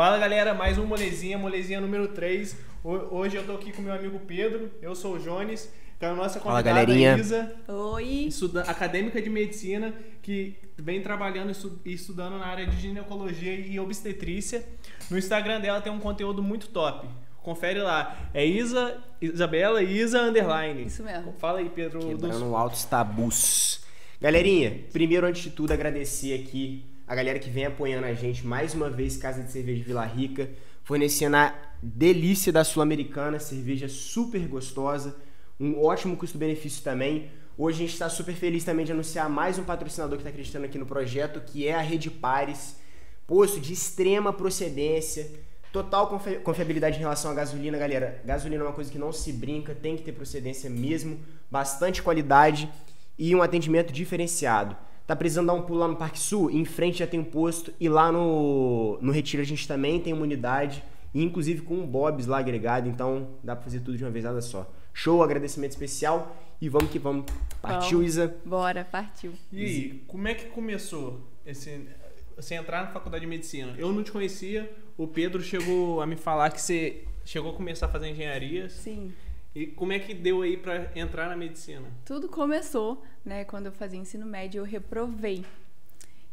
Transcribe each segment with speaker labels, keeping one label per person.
Speaker 1: Fala galera, mais um molezinha, molezinha número 3. Hoje eu tô aqui com meu amigo Pedro, eu sou o Jones, com a nossa
Speaker 2: Fala,
Speaker 1: convidada
Speaker 2: galerinha.
Speaker 1: Isa,
Speaker 3: Oi.
Speaker 1: estuda- acadêmica de medicina, que vem trabalhando e estu- estudando na área de ginecologia e obstetrícia. No Instagram dela tem um conteúdo muito top. Confere lá. É Isa, Isabela Isa Underline.
Speaker 3: Isso mesmo.
Speaker 1: Fala aí, Pedro. dos-
Speaker 2: Quebrando altos tabus. Galerinha, primeiro antes de tudo agradecer aqui a galera que vem apoiando a gente mais uma vez, Casa de Cerveja Vila Rica, fornecendo a delícia da Sul-Americana, cerveja super gostosa, um ótimo custo-benefício também. Hoje a gente está super feliz também de anunciar mais um patrocinador que está acreditando aqui no projeto, que é a Rede Pares, posto de extrema procedência, total confi- confiabilidade em relação à gasolina, galera. Gasolina é uma coisa que não se brinca, tem que ter procedência mesmo, bastante qualidade e um atendimento diferenciado. Tá precisando dar um pulo lá no Parque Sul? Em frente já tem um posto e lá no, no Retiro a gente também tem uma unidade, e inclusive com um Bob's lá agregado, então dá pra fazer tudo de uma vez nada só. Show, agradecimento especial e vamos que vamos. Partiu,
Speaker 3: Vamos.
Speaker 2: Isa?
Speaker 3: Bora, partiu.
Speaker 1: E aí, como é que começou esse, você entrar na faculdade de medicina? Eu não te conhecia, o Pedro chegou a me falar que você chegou a começar a fazer engenharia.
Speaker 3: Sim.
Speaker 1: E como é que deu aí pra entrar na medicina?
Speaker 3: Tudo começou, né, quando eu fazia ensino médio, eu reprovei.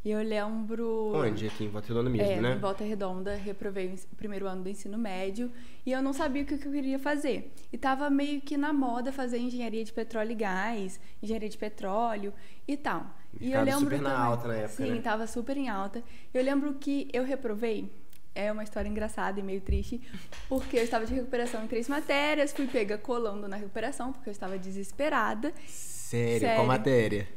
Speaker 3: E eu lembro.
Speaker 2: Onde? Aqui em Volta Redonda mesmo,
Speaker 3: é,
Speaker 2: né?
Speaker 3: em Volta Redonda, reprovei o primeiro ano do ensino médio e eu não sabia o que eu queria fazer. E tava meio que na moda fazer engenharia de petróleo e gás, engenharia de petróleo e tal. E eu lembro
Speaker 2: super na
Speaker 3: também-
Speaker 2: alta na época,
Speaker 3: Sim,
Speaker 2: né?
Speaker 3: tava super em alta. Eu lembro que eu reprovei. É uma história engraçada e meio triste, porque eu estava de recuperação em três matérias, fui pega colando na recuperação, porque eu estava desesperada.
Speaker 2: Sério,
Speaker 3: Sério.
Speaker 2: qual matéria?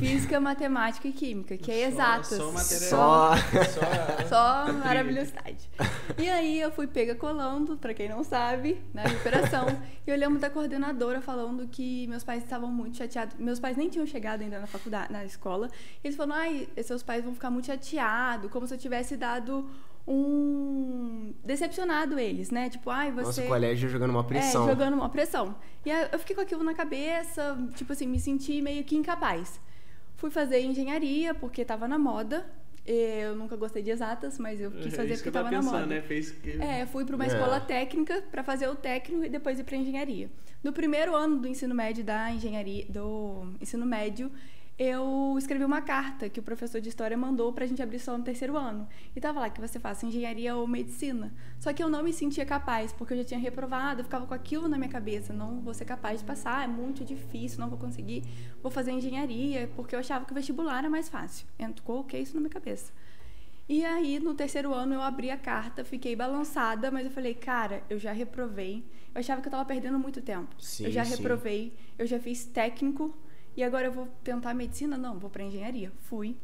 Speaker 3: Física, matemática e química, que é exatas.
Speaker 1: Só, só.
Speaker 2: Só-
Speaker 1: só,
Speaker 3: Só maravilhosidade. E aí eu fui pega colando, pra quem não sabe, na recuperação. e eu lembro da coordenadora falando que meus pais estavam muito chateados. Meus pais nem tinham chegado ainda na faculdade, na escola. E eles falaram, ai, seus pais vão ficar muito chateados, como se eu tivesse dado um... decepcionado eles, né? Tipo, ai, você...
Speaker 2: Nosso colégio jogando uma pressão.
Speaker 3: É, jogando uma pressão. E aí eu fiquei com aquilo na cabeça, tipo assim, me senti meio que incapaz. Fui fazer engenharia porque tava na moda. Eu nunca gostei de exatas, mas eu quis
Speaker 1: É
Speaker 3: fazer
Speaker 1: que
Speaker 3: porque
Speaker 1: eu
Speaker 3: tava
Speaker 1: tava
Speaker 3: na moda.
Speaker 1: né? Fez que...
Speaker 3: É, fui para uma
Speaker 2: É.
Speaker 3: escola técnica para fazer o técnico e depois ir para engenharia. No primeiro ano do ensino médio da engenharia, do ensino médio, eu escrevi uma carta que o professor de história mandou pra gente abrir só no terceiro ano. E tava lá que você faça engenharia ou medicina. Só que eu não me sentia capaz, porque eu já tinha reprovado, eu ficava com aquilo na minha cabeça, não vou ser capaz de passar, é muito difícil, não vou conseguir. Vou fazer engenharia, porque eu achava que o vestibular era mais fácil. Eu coloquei isso na minha cabeça. E aí, no terceiro ano, eu abri a carta, fiquei balançada, mas eu falei, cara, eu já reprovei. Eu achava que eu tava perdendo muito tempo.
Speaker 2: Sim,
Speaker 3: eu já
Speaker 2: sim.
Speaker 3: reprovei, eu já fiz técnico, e agora eu vou tentar medicina? Não, vou pra engenharia. Fui.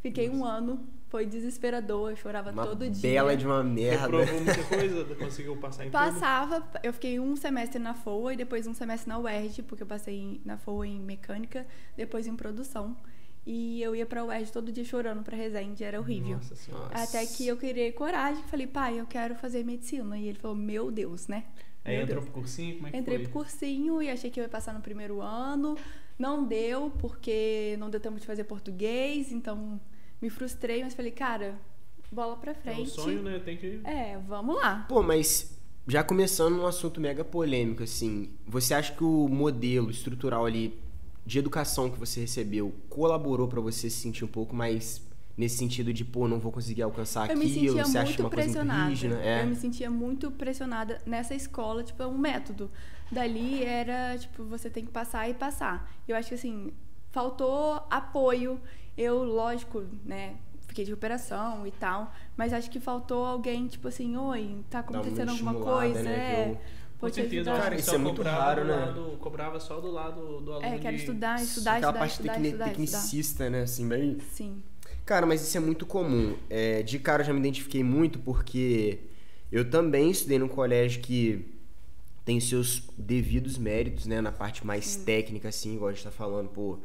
Speaker 3: Fiquei um ano, foi desesperador, eu chorava
Speaker 2: Uma
Speaker 3: todo dia.
Speaker 2: bela de uma merda.
Speaker 1: Reprovou muita coisa, conseguiu passar em tudo.
Speaker 3: Passava, eu fiquei um semestre na FOA e depois um semestre na UERJ, porque eu passei na FOA em mecânica, depois em produção. E eu ia pra UERJ todo dia chorando pra Resende, era horrível.
Speaker 1: Nossa senhora.
Speaker 2: Nossa.
Speaker 3: Até que eu criei coragem e falei, pai, eu quero fazer medicina. E ele falou, meu Deus, né?
Speaker 1: Aí
Speaker 3: Meu
Speaker 1: entrou
Speaker 3: Deus.
Speaker 1: pro cursinho, como é que
Speaker 3: Entrei
Speaker 1: foi?
Speaker 3: pro cursinho e achei que eu ia passar no primeiro ano. Não deu, porque não deu tempo de fazer português, então me frustrei, mas falei, cara, bola pra
Speaker 1: É
Speaker 3: frente.
Speaker 1: o sonho, né? Tem que...
Speaker 3: É, vamos lá.
Speaker 2: Pô, mas já começando num assunto mega polêmico, assim, você acha que o modelo estrutural ali de educação que você recebeu colaborou pra você se sentir um pouco mais nesse sentido de, pô, não vou conseguir alcançar
Speaker 3: eu me
Speaker 2: aqui, ou
Speaker 3: sentia
Speaker 2: você acha
Speaker 3: muito
Speaker 2: uma coisa muito
Speaker 3: pressionada.
Speaker 2: rígida? É.
Speaker 3: Eu me sentia muito pressionada nessa escola, tipo, é um método. Dali era, tipo, você tem que passar e passar. Eu acho que, assim, faltou apoio. Eu, lógico, né, fiquei de recuperação e tal, mas acho que faltou alguém, tipo assim, oi, tá acontecendo alguma coisa?
Speaker 2: né,
Speaker 3: é.
Speaker 1: Com certeza,
Speaker 3: ajudar.
Speaker 2: Cara, isso é muito raro, né?
Speaker 1: lado- cobrava só do lado do aluno
Speaker 3: É, quero
Speaker 1: de-
Speaker 3: estudar, estudar,
Speaker 2: Aquela
Speaker 3: estudar,
Speaker 2: parte
Speaker 3: estudar,
Speaker 2: tecni-
Speaker 3: estudar, estudar.
Speaker 2: tecnicista, né, assim, bem...
Speaker 3: Sim.
Speaker 2: Cara, mas isso é muito comum. É, de cara eu já me identifiquei muito porque eu também estudei num colégio que tem seus devidos méritos, né? Na parte mais técnica, assim, igual a gente tá falando, pô,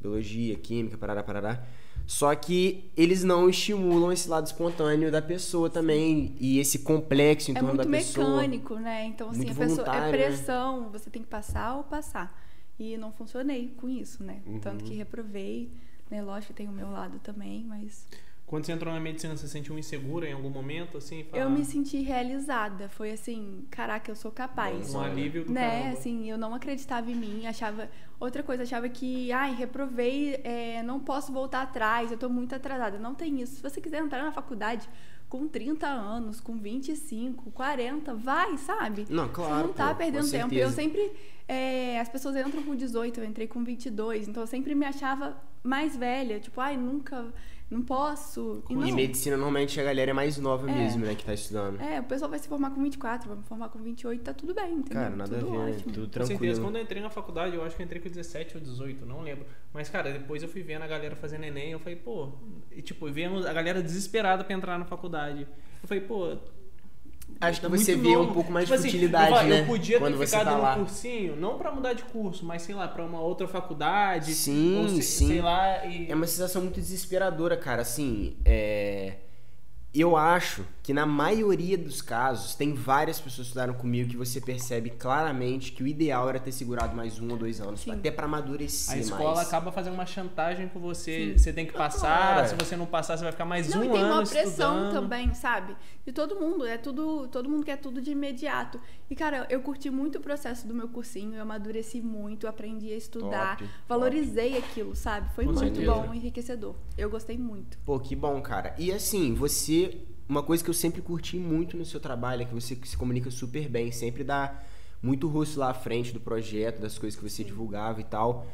Speaker 2: biologia, química, parará, parará. Só que eles não estimulam esse lado espontâneo da pessoa também e esse complexo em
Speaker 3: É
Speaker 2: torno
Speaker 3: muito
Speaker 2: da pessoa.
Speaker 3: mecânico, né? Então, assim,
Speaker 2: Muito
Speaker 3: a pessoa é
Speaker 2: né?
Speaker 3: pressão, você tem que passar ou passar. E não funcionei com isso, né?
Speaker 2: Uhum.
Speaker 3: Tanto que reprovei, né? Lógico que tem o meu lado também, mas.
Speaker 1: Quando você entrou na medicina, você se sentiu insegura em algum momento, assim?
Speaker 3: Eu me senti realizada. Foi assim, caraca, eu sou capaz.
Speaker 1: Um alívio do
Speaker 3: né?
Speaker 1: caramba.
Speaker 3: Assim, eu não acreditava em mim, achava outra coisa, achava que, ai, reprovei, é, não posso voltar atrás, eu tô muito atrasada. Não tem isso. Se você quiser entrar na faculdade com 30 anos, com 25, 40, vai, sabe?
Speaker 2: Não,
Speaker 3: Você
Speaker 2: claro.
Speaker 3: não tá
Speaker 2: pô,
Speaker 3: perdendo tempo. Eu sempre. é, as pessoas entram com 18, eu entrei com 22. Então eu sempre me achava mais velha. Tipo, ai, nunca. Não posso. E
Speaker 2: E
Speaker 3: não.
Speaker 2: medicina, normalmente, a galera é mais nova
Speaker 3: É.
Speaker 2: mesmo, né, que tá estudando.
Speaker 3: É, o pessoal vai se formar com 24, vai me formar com 28, tá tudo bem, entendeu?
Speaker 2: Cara, nada
Speaker 3: tudo
Speaker 2: a ver, né?
Speaker 3: ótimo.
Speaker 2: Tudo
Speaker 1: Com certeza,
Speaker 2: tranquilo.
Speaker 1: quando eu entrei na faculdade, eu acho que eu entrei com 17 ou 18, não lembro. Mas, cara, depois eu fui vendo a galera fazendo Enem, eu falei, pô, e, tipo, vendo a galera desesperada pra entrar na faculdade. Eu falei, pô.
Speaker 2: Acho que
Speaker 1: tá
Speaker 2: você vê
Speaker 1: novo.
Speaker 2: um pouco mais
Speaker 1: Tipo
Speaker 2: de
Speaker 1: assim,
Speaker 2: utilidade,
Speaker 1: eu,
Speaker 2: né?
Speaker 1: Eu podia
Speaker 2: quando
Speaker 1: ter ficado
Speaker 2: tá
Speaker 1: no
Speaker 2: lá.
Speaker 1: cursinho, não pra mudar de curso, mas sei lá, pra uma outra faculdade.
Speaker 2: Sim,
Speaker 1: ou se-
Speaker 2: sim.
Speaker 1: Sei lá, e.
Speaker 2: É uma sensação muito desesperadora, cara. Assim, é... eu acho que na maioria dos casos, tem várias pessoas que estudaram comigo que você percebe claramente que o ideal era ter segurado mais um ou dois anos,
Speaker 3: Sim.
Speaker 2: até pra amadurecer
Speaker 1: A escola
Speaker 2: mais.
Speaker 1: acaba fazendo uma chantagem com você.
Speaker 3: Sim.
Speaker 1: Você tem que passar.
Speaker 2: Claro.
Speaker 1: Se você não passar, você vai ficar mais
Speaker 3: Não,
Speaker 1: um
Speaker 3: e tem
Speaker 1: ano
Speaker 3: uma pressão
Speaker 1: estudando.
Speaker 3: também, sabe? De todo mundo. É tudo. Todo mundo quer tudo de imediato. E, cara, eu curti muito o processo do meu cursinho, eu amadureci muito, aprendi a estudar,
Speaker 2: Top,
Speaker 3: valorizei aquilo, sabe? Foi
Speaker 1: Com
Speaker 3: muito
Speaker 1: certeza.
Speaker 3: bom, enriquecedor. Eu gostei muito.
Speaker 2: Pô, que bom, cara. E assim, você. Uma coisa que eu sempre curti muito no seu trabalho é que você se comunica super bem, sempre dá muito rosto lá à frente do projeto, das coisas que você divulgava e tal.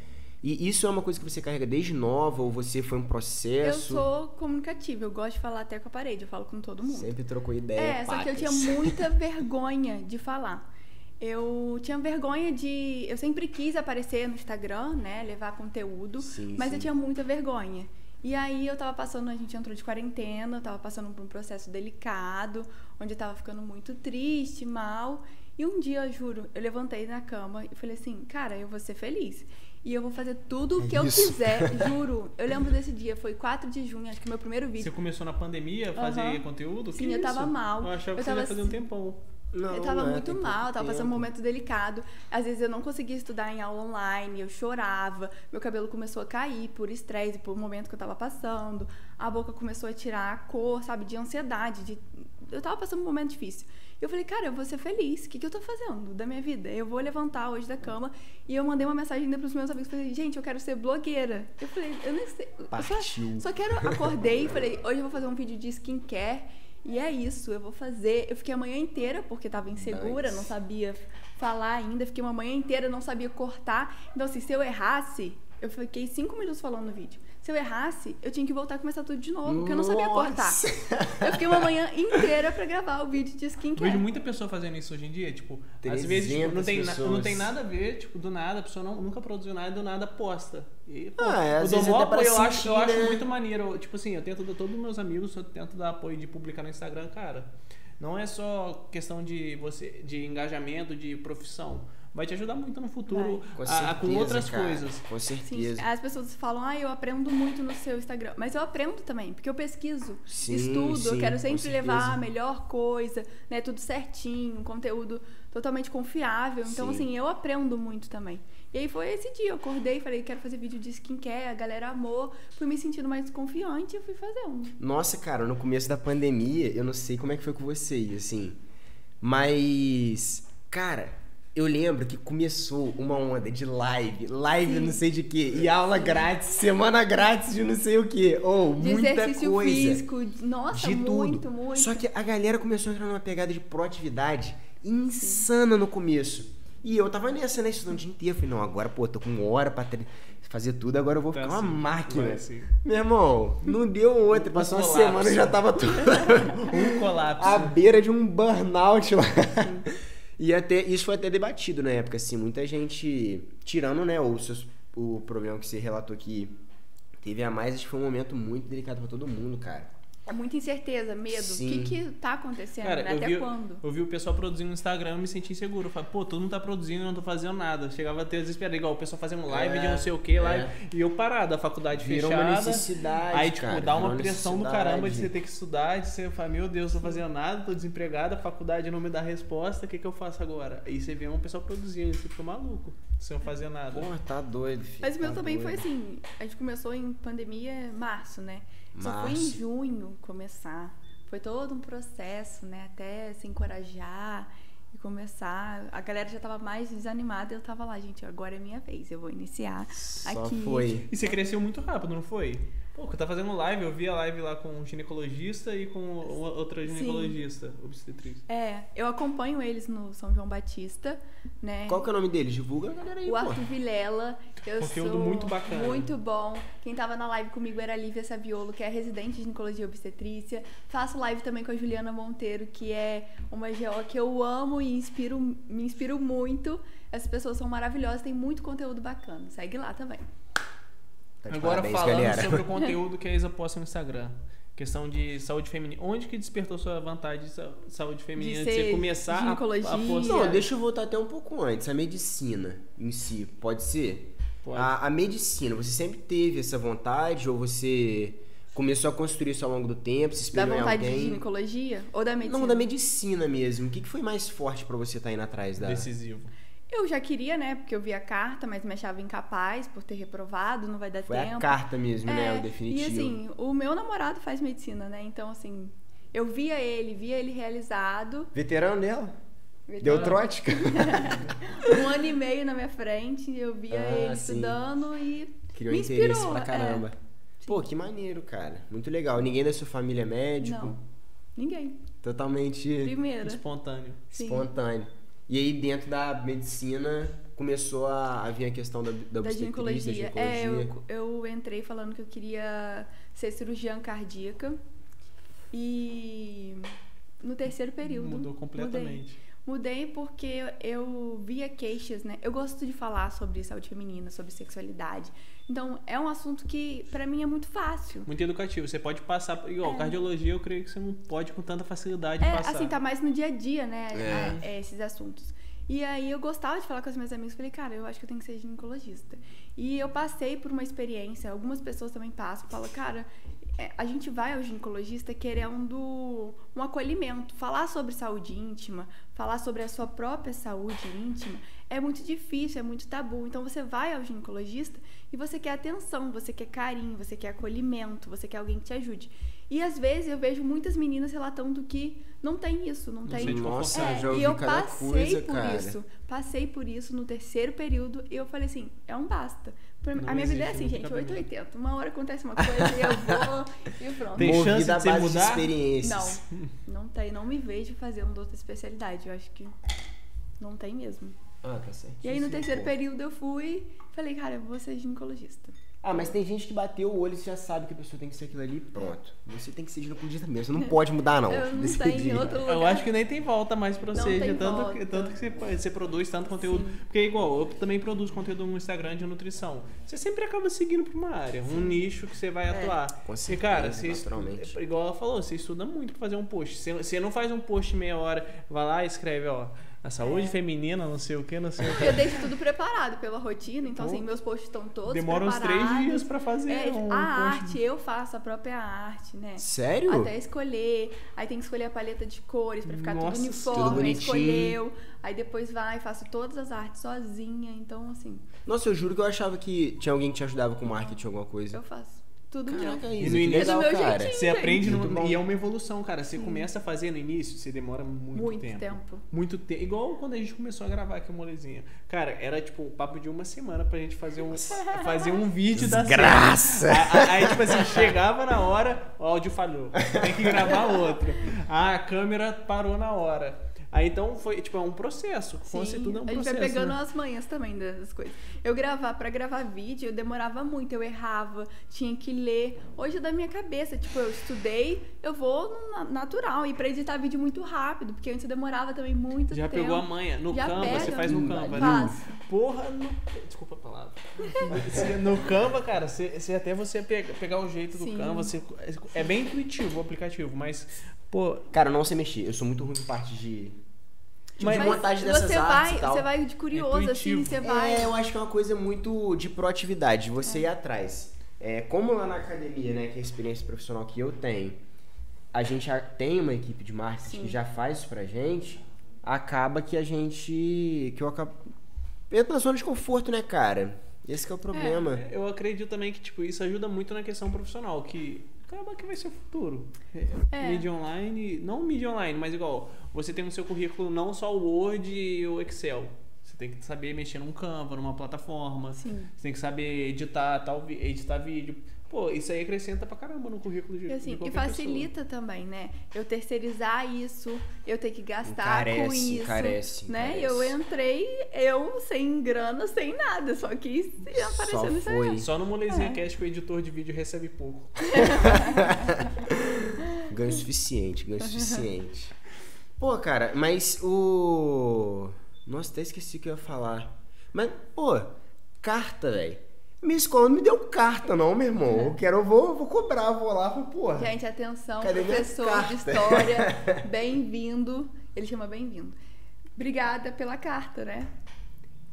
Speaker 2: E isso é uma coisa que você carrega desde nova ou você foi um
Speaker 3: Eu
Speaker 2: processo?
Speaker 3: sou comunicativa, eu gosto de falar até com a parede, eu falo com todo mundo.
Speaker 2: Sempre trocou ideia.
Speaker 3: É, só que eu
Speaker 2: pacas.
Speaker 3: tinha muita vergonha de falar. Eu tinha vergonha de. Eu sempre quis aparecer no Instagram, né? Levar conteúdo.
Speaker 2: Sim,
Speaker 3: mas
Speaker 2: sim.
Speaker 3: eu tinha muita vergonha. E aí eu tava passando, a gente entrou de quarentena, eu tava passando por um processo delicado, onde eu tava ficando muito triste, mal. E um dia, eu juro, eu levantei na cama e falei assim, cara, eu vou ser feliz. E eu vou fazer tudo o que eu
Speaker 2: Isso.
Speaker 3: quiser, juro. Eu lembro desse dia, foi 4 de junho, acho que meu primeiro vídeo.
Speaker 1: Você começou na pandemia a fazer
Speaker 3: Aham.
Speaker 1: conteúdo?
Speaker 3: Sim,
Speaker 1: Que
Speaker 3: eu tava mal.
Speaker 1: Eu achava
Speaker 3: Eu
Speaker 1: que você
Speaker 3: tava
Speaker 1: ia fazer um
Speaker 3: assim-
Speaker 1: tempão.
Speaker 2: Não,
Speaker 3: eu tava
Speaker 2: não é,
Speaker 3: muito mal, tava passando um momento delicado. Às vezes eu não conseguia estudar em aula online, eu chorava, meu cabelo começou a cair por estresse, por um momento que eu tava passando, a boca começou a tirar a cor, sabe, de ansiedade, de... eu tava passando um momento difícil. E eu falei, cara, eu vou ser feliz, o que, que eu tô fazendo da minha vida? Eu vou levantar hoje da cama e eu mandei uma mensagem ainda pros meus amigos, falei, gente, eu quero ser blogueira. Eu falei, eu nem sei, eu só, só quero, acordei e falei, hoje eu vou fazer um vídeo de skincare. E é isso, eu vou fazer. Eu fiquei a manhã inteira porque tava insegura,
Speaker 2: Nice.
Speaker 3: não sabia falar ainda. Fiquei uma manhã inteira, não sabia cortar. Então, assim, se eu errasse, eu fiquei cinco minutos falando no vídeo. Se eu errasse, eu tinha que voltar e começar tudo de novo, porque eu não sabia cortar. Eu fiquei uma manhã inteira pra gravar o vídeo de
Speaker 1: Eu
Speaker 3: skincare.
Speaker 1: vejo muita pessoa fazendo isso hoje em dia, tipo, às vezes tipo, não,
Speaker 2: 300
Speaker 1: tem na- não tem nada a ver, tipo, do nada, a pessoa não- nunca produziu nada e do nada posta. E, pô,
Speaker 2: Ah, é,
Speaker 1: eu
Speaker 2: até pra
Speaker 1: apoio, eu acho, eu acho
Speaker 2: né?
Speaker 1: muito maneiro. Tipo assim, eu tento dar todos os meus amigos, eu tento dar apoio de publicar no Instagram, cara. Não é só questão de você de engajamento, de profissão. Vai te ajudar muito no futuro
Speaker 2: Com
Speaker 1: a-
Speaker 2: certeza,
Speaker 1: com outras
Speaker 2: cara.
Speaker 1: coisas.
Speaker 2: Com
Speaker 3: Sim,
Speaker 2: certeza.
Speaker 3: as pessoas falam, ah, eu aprendo muito no seu Instagram. Mas eu aprendo também, porque eu pesquiso,
Speaker 2: Sim,
Speaker 3: estudo,
Speaker 2: sim,
Speaker 3: eu quero sempre levar a melhor coisa, né? Tudo certinho, um conteúdo totalmente confiável. Então,
Speaker 2: Sim.
Speaker 3: assim, eu aprendo muito também. E aí foi esse dia, eu acordei e falei, quero fazer vídeo de skincare, a galera amou, fui me sentindo mais confiante e eu fui fazendo.
Speaker 2: Nossa, cara, no começo da pandemia, eu não sei como é que foi com vocês, assim. Mas, cara, eu lembro que começou uma onda de live, live
Speaker 3: Sim.
Speaker 2: não sei de quê, e aula grátis, semana grátis de não sei o quê. Ou
Speaker 3: De
Speaker 2: muita
Speaker 3: exercício
Speaker 2: coisa.
Speaker 3: físico, de- nossa,
Speaker 2: de
Speaker 3: muito,
Speaker 2: tudo.
Speaker 3: muito.
Speaker 2: Só que a galera começou a entrar numa pegada de proatividade insana no começo. E eu tava nessa, né? Estudando o dia inteiro. Falei, não, agora, pô, tô com hora pra tre- fazer tudo, agora eu vou
Speaker 1: Tá
Speaker 2: ficar uma
Speaker 1: assim,
Speaker 2: máquina.
Speaker 1: vai assim.
Speaker 2: Meu irmão, não deu outra. Passou uma semana e já tava tudo
Speaker 1: Um colapso.
Speaker 2: à beira de um burnout lá. E até, isso foi até debatido na época, assim, muita gente tirando, né, o, seus, o problema que você relatou que teve a mais, acho que foi um momento muito delicado pra todo mundo, cara.
Speaker 3: É muita incerteza, medo. O que que tá acontecendo,
Speaker 1: Cara,
Speaker 3: né? Até
Speaker 1: vi,
Speaker 3: quando?
Speaker 1: eu vi o pessoal produzindo no Instagram, eu me senti inseguro. Eu falei, pô, todo mundo tá produzindo e eu não tô fazendo nada. Chegava a ter desesperado, igual o pessoal fazendo live
Speaker 2: É,
Speaker 1: de não sei o que,
Speaker 2: é.
Speaker 1: live. E eu parado, a faculdade
Speaker 2: Virou
Speaker 1: fechada.
Speaker 2: uma necessidade,
Speaker 1: Aí, tipo,
Speaker 2: cara,
Speaker 1: dá uma pressão do caramba de você ter que estudar, de você falar, meu Deus, tô fazendo nada, tô desempregado, a faculdade não me dá resposta, o que, que eu faço agora? Aí você vê um pessoal produzindo, você fica maluco. Sem fazer nada.
Speaker 2: Porra, tá doido, filho.
Speaker 3: Mas o meu
Speaker 2: tá
Speaker 3: também foi
Speaker 2: doido.
Speaker 3: assim, a gente começou em pandemia março, né? Só foi em
Speaker 2: Março.
Speaker 3: junho começar. Foi todo um processo, né? Até se encorajar e começar. A galera já tava mais desanimada, eu tava lá, gente, agora é minha vez, eu vou iniciar
Speaker 2: Só
Speaker 3: aqui.
Speaker 2: foi.
Speaker 1: E você cresceu muito rápido, não foi? Pô, você tá fazendo live, eu vi a live lá com um ginecologista e com uma outra
Speaker 3: Sim.
Speaker 1: ginecologista, obstetriz.
Speaker 3: É, eu acompanho eles no São João Batista, né?
Speaker 2: Qual que é o nome deles? Divulga a galera aí,
Speaker 3: O
Speaker 2: pô.
Speaker 3: Arthur Vilela, eu
Speaker 1: Conteúdo
Speaker 3: sou
Speaker 1: muito bacana.
Speaker 3: Muito bom. Quem tava na live comigo era a Lívia Saviolo, que é residente de ginecologia e obstetrícia. Faço live também com a Juliana Monteiro, que é uma GO que eu amo e inspiro, me inspiro muito. Essas pessoas são maravilhosas, tem muito conteúdo bacana. Segue lá também.
Speaker 2: Tá de
Speaker 1: Agora
Speaker 2: parabéns,
Speaker 1: falando
Speaker 2: galera.
Speaker 1: sobre o conteúdo que a Isa posta no Instagram. Questão de saúde feminina. Onde que despertou sua vontade de sa- saúde feminina? De,
Speaker 3: ser
Speaker 1: você começar a, a
Speaker 3: ginecologia.
Speaker 1: postar?
Speaker 2: Não, deixa eu voltar até um pouco antes. A medicina em si, pode ser?
Speaker 1: Pode.
Speaker 2: A, a medicina, você sempre teve essa vontade ou você começou a construir isso ao longo do tempo? Se
Speaker 3: Da
Speaker 2: espelhou em
Speaker 3: vontade de
Speaker 2: alguém?
Speaker 3: ginecologia ou da medicina?
Speaker 2: Não, da medicina mesmo. O que, que foi mais forte pra você estar indo atrás da...
Speaker 1: Decisivo.
Speaker 3: Eu já queria, né? Porque eu vi a carta, mas me achava incapaz por ter reprovado, não vai dar
Speaker 2: Foi
Speaker 3: tempo.
Speaker 2: a carta mesmo, né?
Speaker 3: É,
Speaker 2: O definitivo.
Speaker 3: E assim, o meu namorado faz medicina, né? Então, assim, eu via ele, via ele realizado.
Speaker 2: Veterano dela?
Speaker 3: Veterano.
Speaker 2: Deu trote, cara?
Speaker 3: Um ano e meio na minha frente, eu via
Speaker 2: Ah,
Speaker 3: ele
Speaker 2: sim.
Speaker 3: estudando e
Speaker 2: Criou
Speaker 3: me
Speaker 2: interesse
Speaker 3: inspirou.
Speaker 2: pra
Speaker 3: é.
Speaker 2: caramba. Pô, que maneiro, cara. Muito legal. Ninguém da sua família é médico?
Speaker 3: Não, ninguém.
Speaker 2: Totalmente
Speaker 3: Primeira.
Speaker 1: Espontâneo.
Speaker 3: Sim.
Speaker 2: espontâneo. E aí, dentro da medicina, começou a, a vir a questão da, da,
Speaker 3: Da
Speaker 2: obstetrícia,
Speaker 3: ginecologia.
Speaker 2: da
Speaker 3: É,
Speaker 2: ginecologia.
Speaker 3: eu, eu entrei falando que eu queria ser cirurgiã cardíaca. E no terceiro período.
Speaker 1: Mudou
Speaker 3: mudei.
Speaker 1: completamente.
Speaker 3: Mudei porque eu via queixas, né? Eu gosto de falar sobre saúde feminina, sobre sexualidade. Então, é um assunto que pra mim é muito fácil.
Speaker 1: Muito educativo. Você pode passar. Igual, cardiologia, eu creio que você não pode com tanta facilidade
Speaker 3: É,
Speaker 1: passar.
Speaker 3: assim, tá mais no dia a dia, né?
Speaker 2: É.
Speaker 3: a- é, esses assuntos. E aí eu gostava de falar com os meus amigos, falei, cara, eu acho que eu tenho que ser ginecologista. E eu passei por uma experiência, algumas pessoas também passam, falam, cara, é, a gente vai ao ginecologista querendo um acolhimento, falar sobre saúde íntima, falar sobre a sua própria saúde íntima, é muito difícil, é muito tabu. Então você vai ao ginecologista e você quer atenção, você quer carinho, você quer acolhimento, você quer alguém que te ajude. E às vezes eu vejo muitas meninas relatando que não tem isso, não, tem.
Speaker 2: Nossa,
Speaker 3: É,
Speaker 2: já ouvi
Speaker 3: e eu passei
Speaker 2: coisa,
Speaker 3: por
Speaker 2: cara.
Speaker 3: isso. Passei por isso no terceiro período e eu falei assim, é um basta.
Speaker 1: Não
Speaker 3: a minha vida é assim, gente,
Speaker 1: caminho.
Speaker 3: 880. Uma hora acontece uma coisa e eu vou e pronto.
Speaker 1: Tem
Speaker 2: Movida
Speaker 1: chance de você mudar?
Speaker 2: experiências.
Speaker 3: Não, não tem. Não me vejo fazendo outra especialidade. Eu acho que não tem mesmo.
Speaker 2: Ah, tá certo.
Speaker 3: E aí no terceiro período eu fui falei, cara, eu vou ser ginecologista.
Speaker 2: Ah, mas tem gente que bateu o olho e já sabe que a pessoa tem que ser aquilo ali pronto. Você tem que ser ginecologista mesmo. Você não pode mudar, não.
Speaker 3: Eu não tenho outro lugar.
Speaker 1: Eu acho que nem tem volta mais pra
Speaker 3: Não
Speaker 1: você,
Speaker 3: tem
Speaker 1: de tanto, que- tanto que você, você produz tanto conteúdo. Porque, igual, eu também produzo conteúdo no Instagram de nutrição. Você sempre acaba seguindo pra uma área, um nicho que você vai
Speaker 3: É.
Speaker 1: atuar.
Speaker 2: Com
Speaker 1: e,
Speaker 2: certeza,
Speaker 1: cara, você,
Speaker 2: naturalmente.
Speaker 1: igual ela falou, você estuda muito pra fazer um post. Você, você não faz um post meia hora, vai lá e escreve, ó, a saúde
Speaker 3: É.
Speaker 1: feminina, não sei o que, não sei o que.
Speaker 3: Eu deixo tudo preparado pela rotina, então
Speaker 1: Pô.
Speaker 3: assim, meus posts estão todos
Speaker 1: Demora uns três dias pra fazer
Speaker 3: É,
Speaker 1: um
Speaker 3: a
Speaker 1: post.
Speaker 3: arte, eu faço a própria arte, né?
Speaker 2: Sério?
Speaker 3: Até escolher, aí tem que escolher a paleta de cores pra ficar
Speaker 1: Nossa,
Speaker 3: tudo
Speaker 2: tudo
Speaker 3: uniforme,
Speaker 2: bonitinho.
Speaker 3: escolheu, aí depois vai, faço todas as artes sozinha, então assim,
Speaker 2: Nossa, eu juro que eu achava que tinha alguém que te ajudava com marketing, alguma coisa.
Speaker 3: eu faço tudo
Speaker 2: Caraca,
Speaker 3: meu.
Speaker 2: Isa,
Speaker 1: no
Speaker 2: que
Speaker 1: início-
Speaker 2: legal,
Speaker 3: É do meu
Speaker 2: cara.
Speaker 3: jeitinho.
Speaker 1: Você aprende no- e é uma evolução, cara. Você começa a fazer no início, você demora muito,
Speaker 3: Muito
Speaker 1: tempo.
Speaker 3: tempo.
Speaker 1: Muito tempo. Igual quando a gente começou a gravar aqui o Molezinha. Cara, era tipo um papo de uma semana pra gente fazer um, fazer um vídeo da
Speaker 2: Desgraça!
Speaker 1: série. A- a- Aí, tipo assim, chegava na hora, o áudio falhou. Tem que gravar outro. Ah, a câmera parou na hora. Aí então foi, tipo, é um processo.
Speaker 3: Sim,
Speaker 1: Fosse tudo é um
Speaker 3: a gente
Speaker 1: processo.
Speaker 3: vai pegando
Speaker 1: né?
Speaker 3: as manhas também das coisas. Eu gravar, pra gravar vídeo, eu demorava muito, eu errava, tinha que ler. Hoje é da minha cabeça, tipo, eu estudei, eu vou no na- natural. E pra editar vídeo muito rápido, porque antes eu demorava também muito
Speaker 1: Já
Speaker 3: tempo.
Speaker 1: pegou a manha. No
Speaker 3: Já
Speaker 1: Canva,
Speaker 3: pega.
Speaker 1: você faz no
Speaker 2: Hum,
Speaker 1: Canva, né? Porra, no... desculpa a palavra. No Canva, cara, você, você- até você pega- pegar o jeito do
Speaker 3: Sim.
Speaker 1: Canva, você, é bem intuitivo o aplicativo, mas, pô,
Speaker 2: Cara, eu não sei mexer. Eu sou muito ruim com parte de.
Speaker 1: Mas-
Speaker 2: de montagem dessas
Speaker 3: você
Speaker 2: artes
Speaker 3: vai,
Speaker 2: e tal.
Speaker 3: você vai de curioso, assim,
Speaker 1: Intuitivo.
Speaker 3: você vai.
Speaker 2: É, eu acho que é uma coisa muito de proatividade, de você ir atrás. É, como lá na academia, né, que é a experiência profissional que eu tenho, a gente já tem uma equipe de marketing
Speaker 3: Sim.
Speaker 2: que já faz isso pra gente, acaba que a gente. que eu acabo. entra na zona de conforto, né, cara? Esse que é o problema.
Speaker 1: É, eu acredito também que tipo, isso ajuda muito na questão profissional, que acaba que vai ser o futuro.
Speaker 3: É.
Speaker 1: Mídia online, não mídia online, mas igual, você tem no seu currículo não só o Word e o Excel. Você tem que saber mexer num Canva, numa plataforma.
Speaker 3: Sim.
Speaker 1: Você tem que saber editar tal, editar vídeo. Pô, isso aí acrescenta pra caramba no currículo de,
Speaker 3: E, assim,
Speaker 1: de
Speaker 3: e facilita também, né? Eu terceirizar isso, eu ter que gastar com
Speaker 2: Encarece,
Speaker 3: isso.
Speaker 2: encarece,
Speaker 3: né?
Speaker 2: encarece.
Speaker 3: Eu entrei, eu sem grana, sem nada, só que apareceu. Instagram.
Speaker 1: pessoa. Só no Molezinha
Speaker 3: É.
Speaker 1: Cast que o editor de vídeo recebe pouco.
Speaker 2: Ganho suficiente, ganho suficiente. Pô, cara, mas o. Nossa, até esqueci o que eu ia falar. Mas, pô, carta, velho. Minha escola não me deu carta, não, meu irmão. Eu quero, eu vou, vou cobrar, vou lá, vou, porra.
Speaker 3: Gente, atenção,
Speaker 2: Cadê
Speaker 3: professor de história, bem-vindo. Ele chama bem-vindo. Obrigada pela carta, né?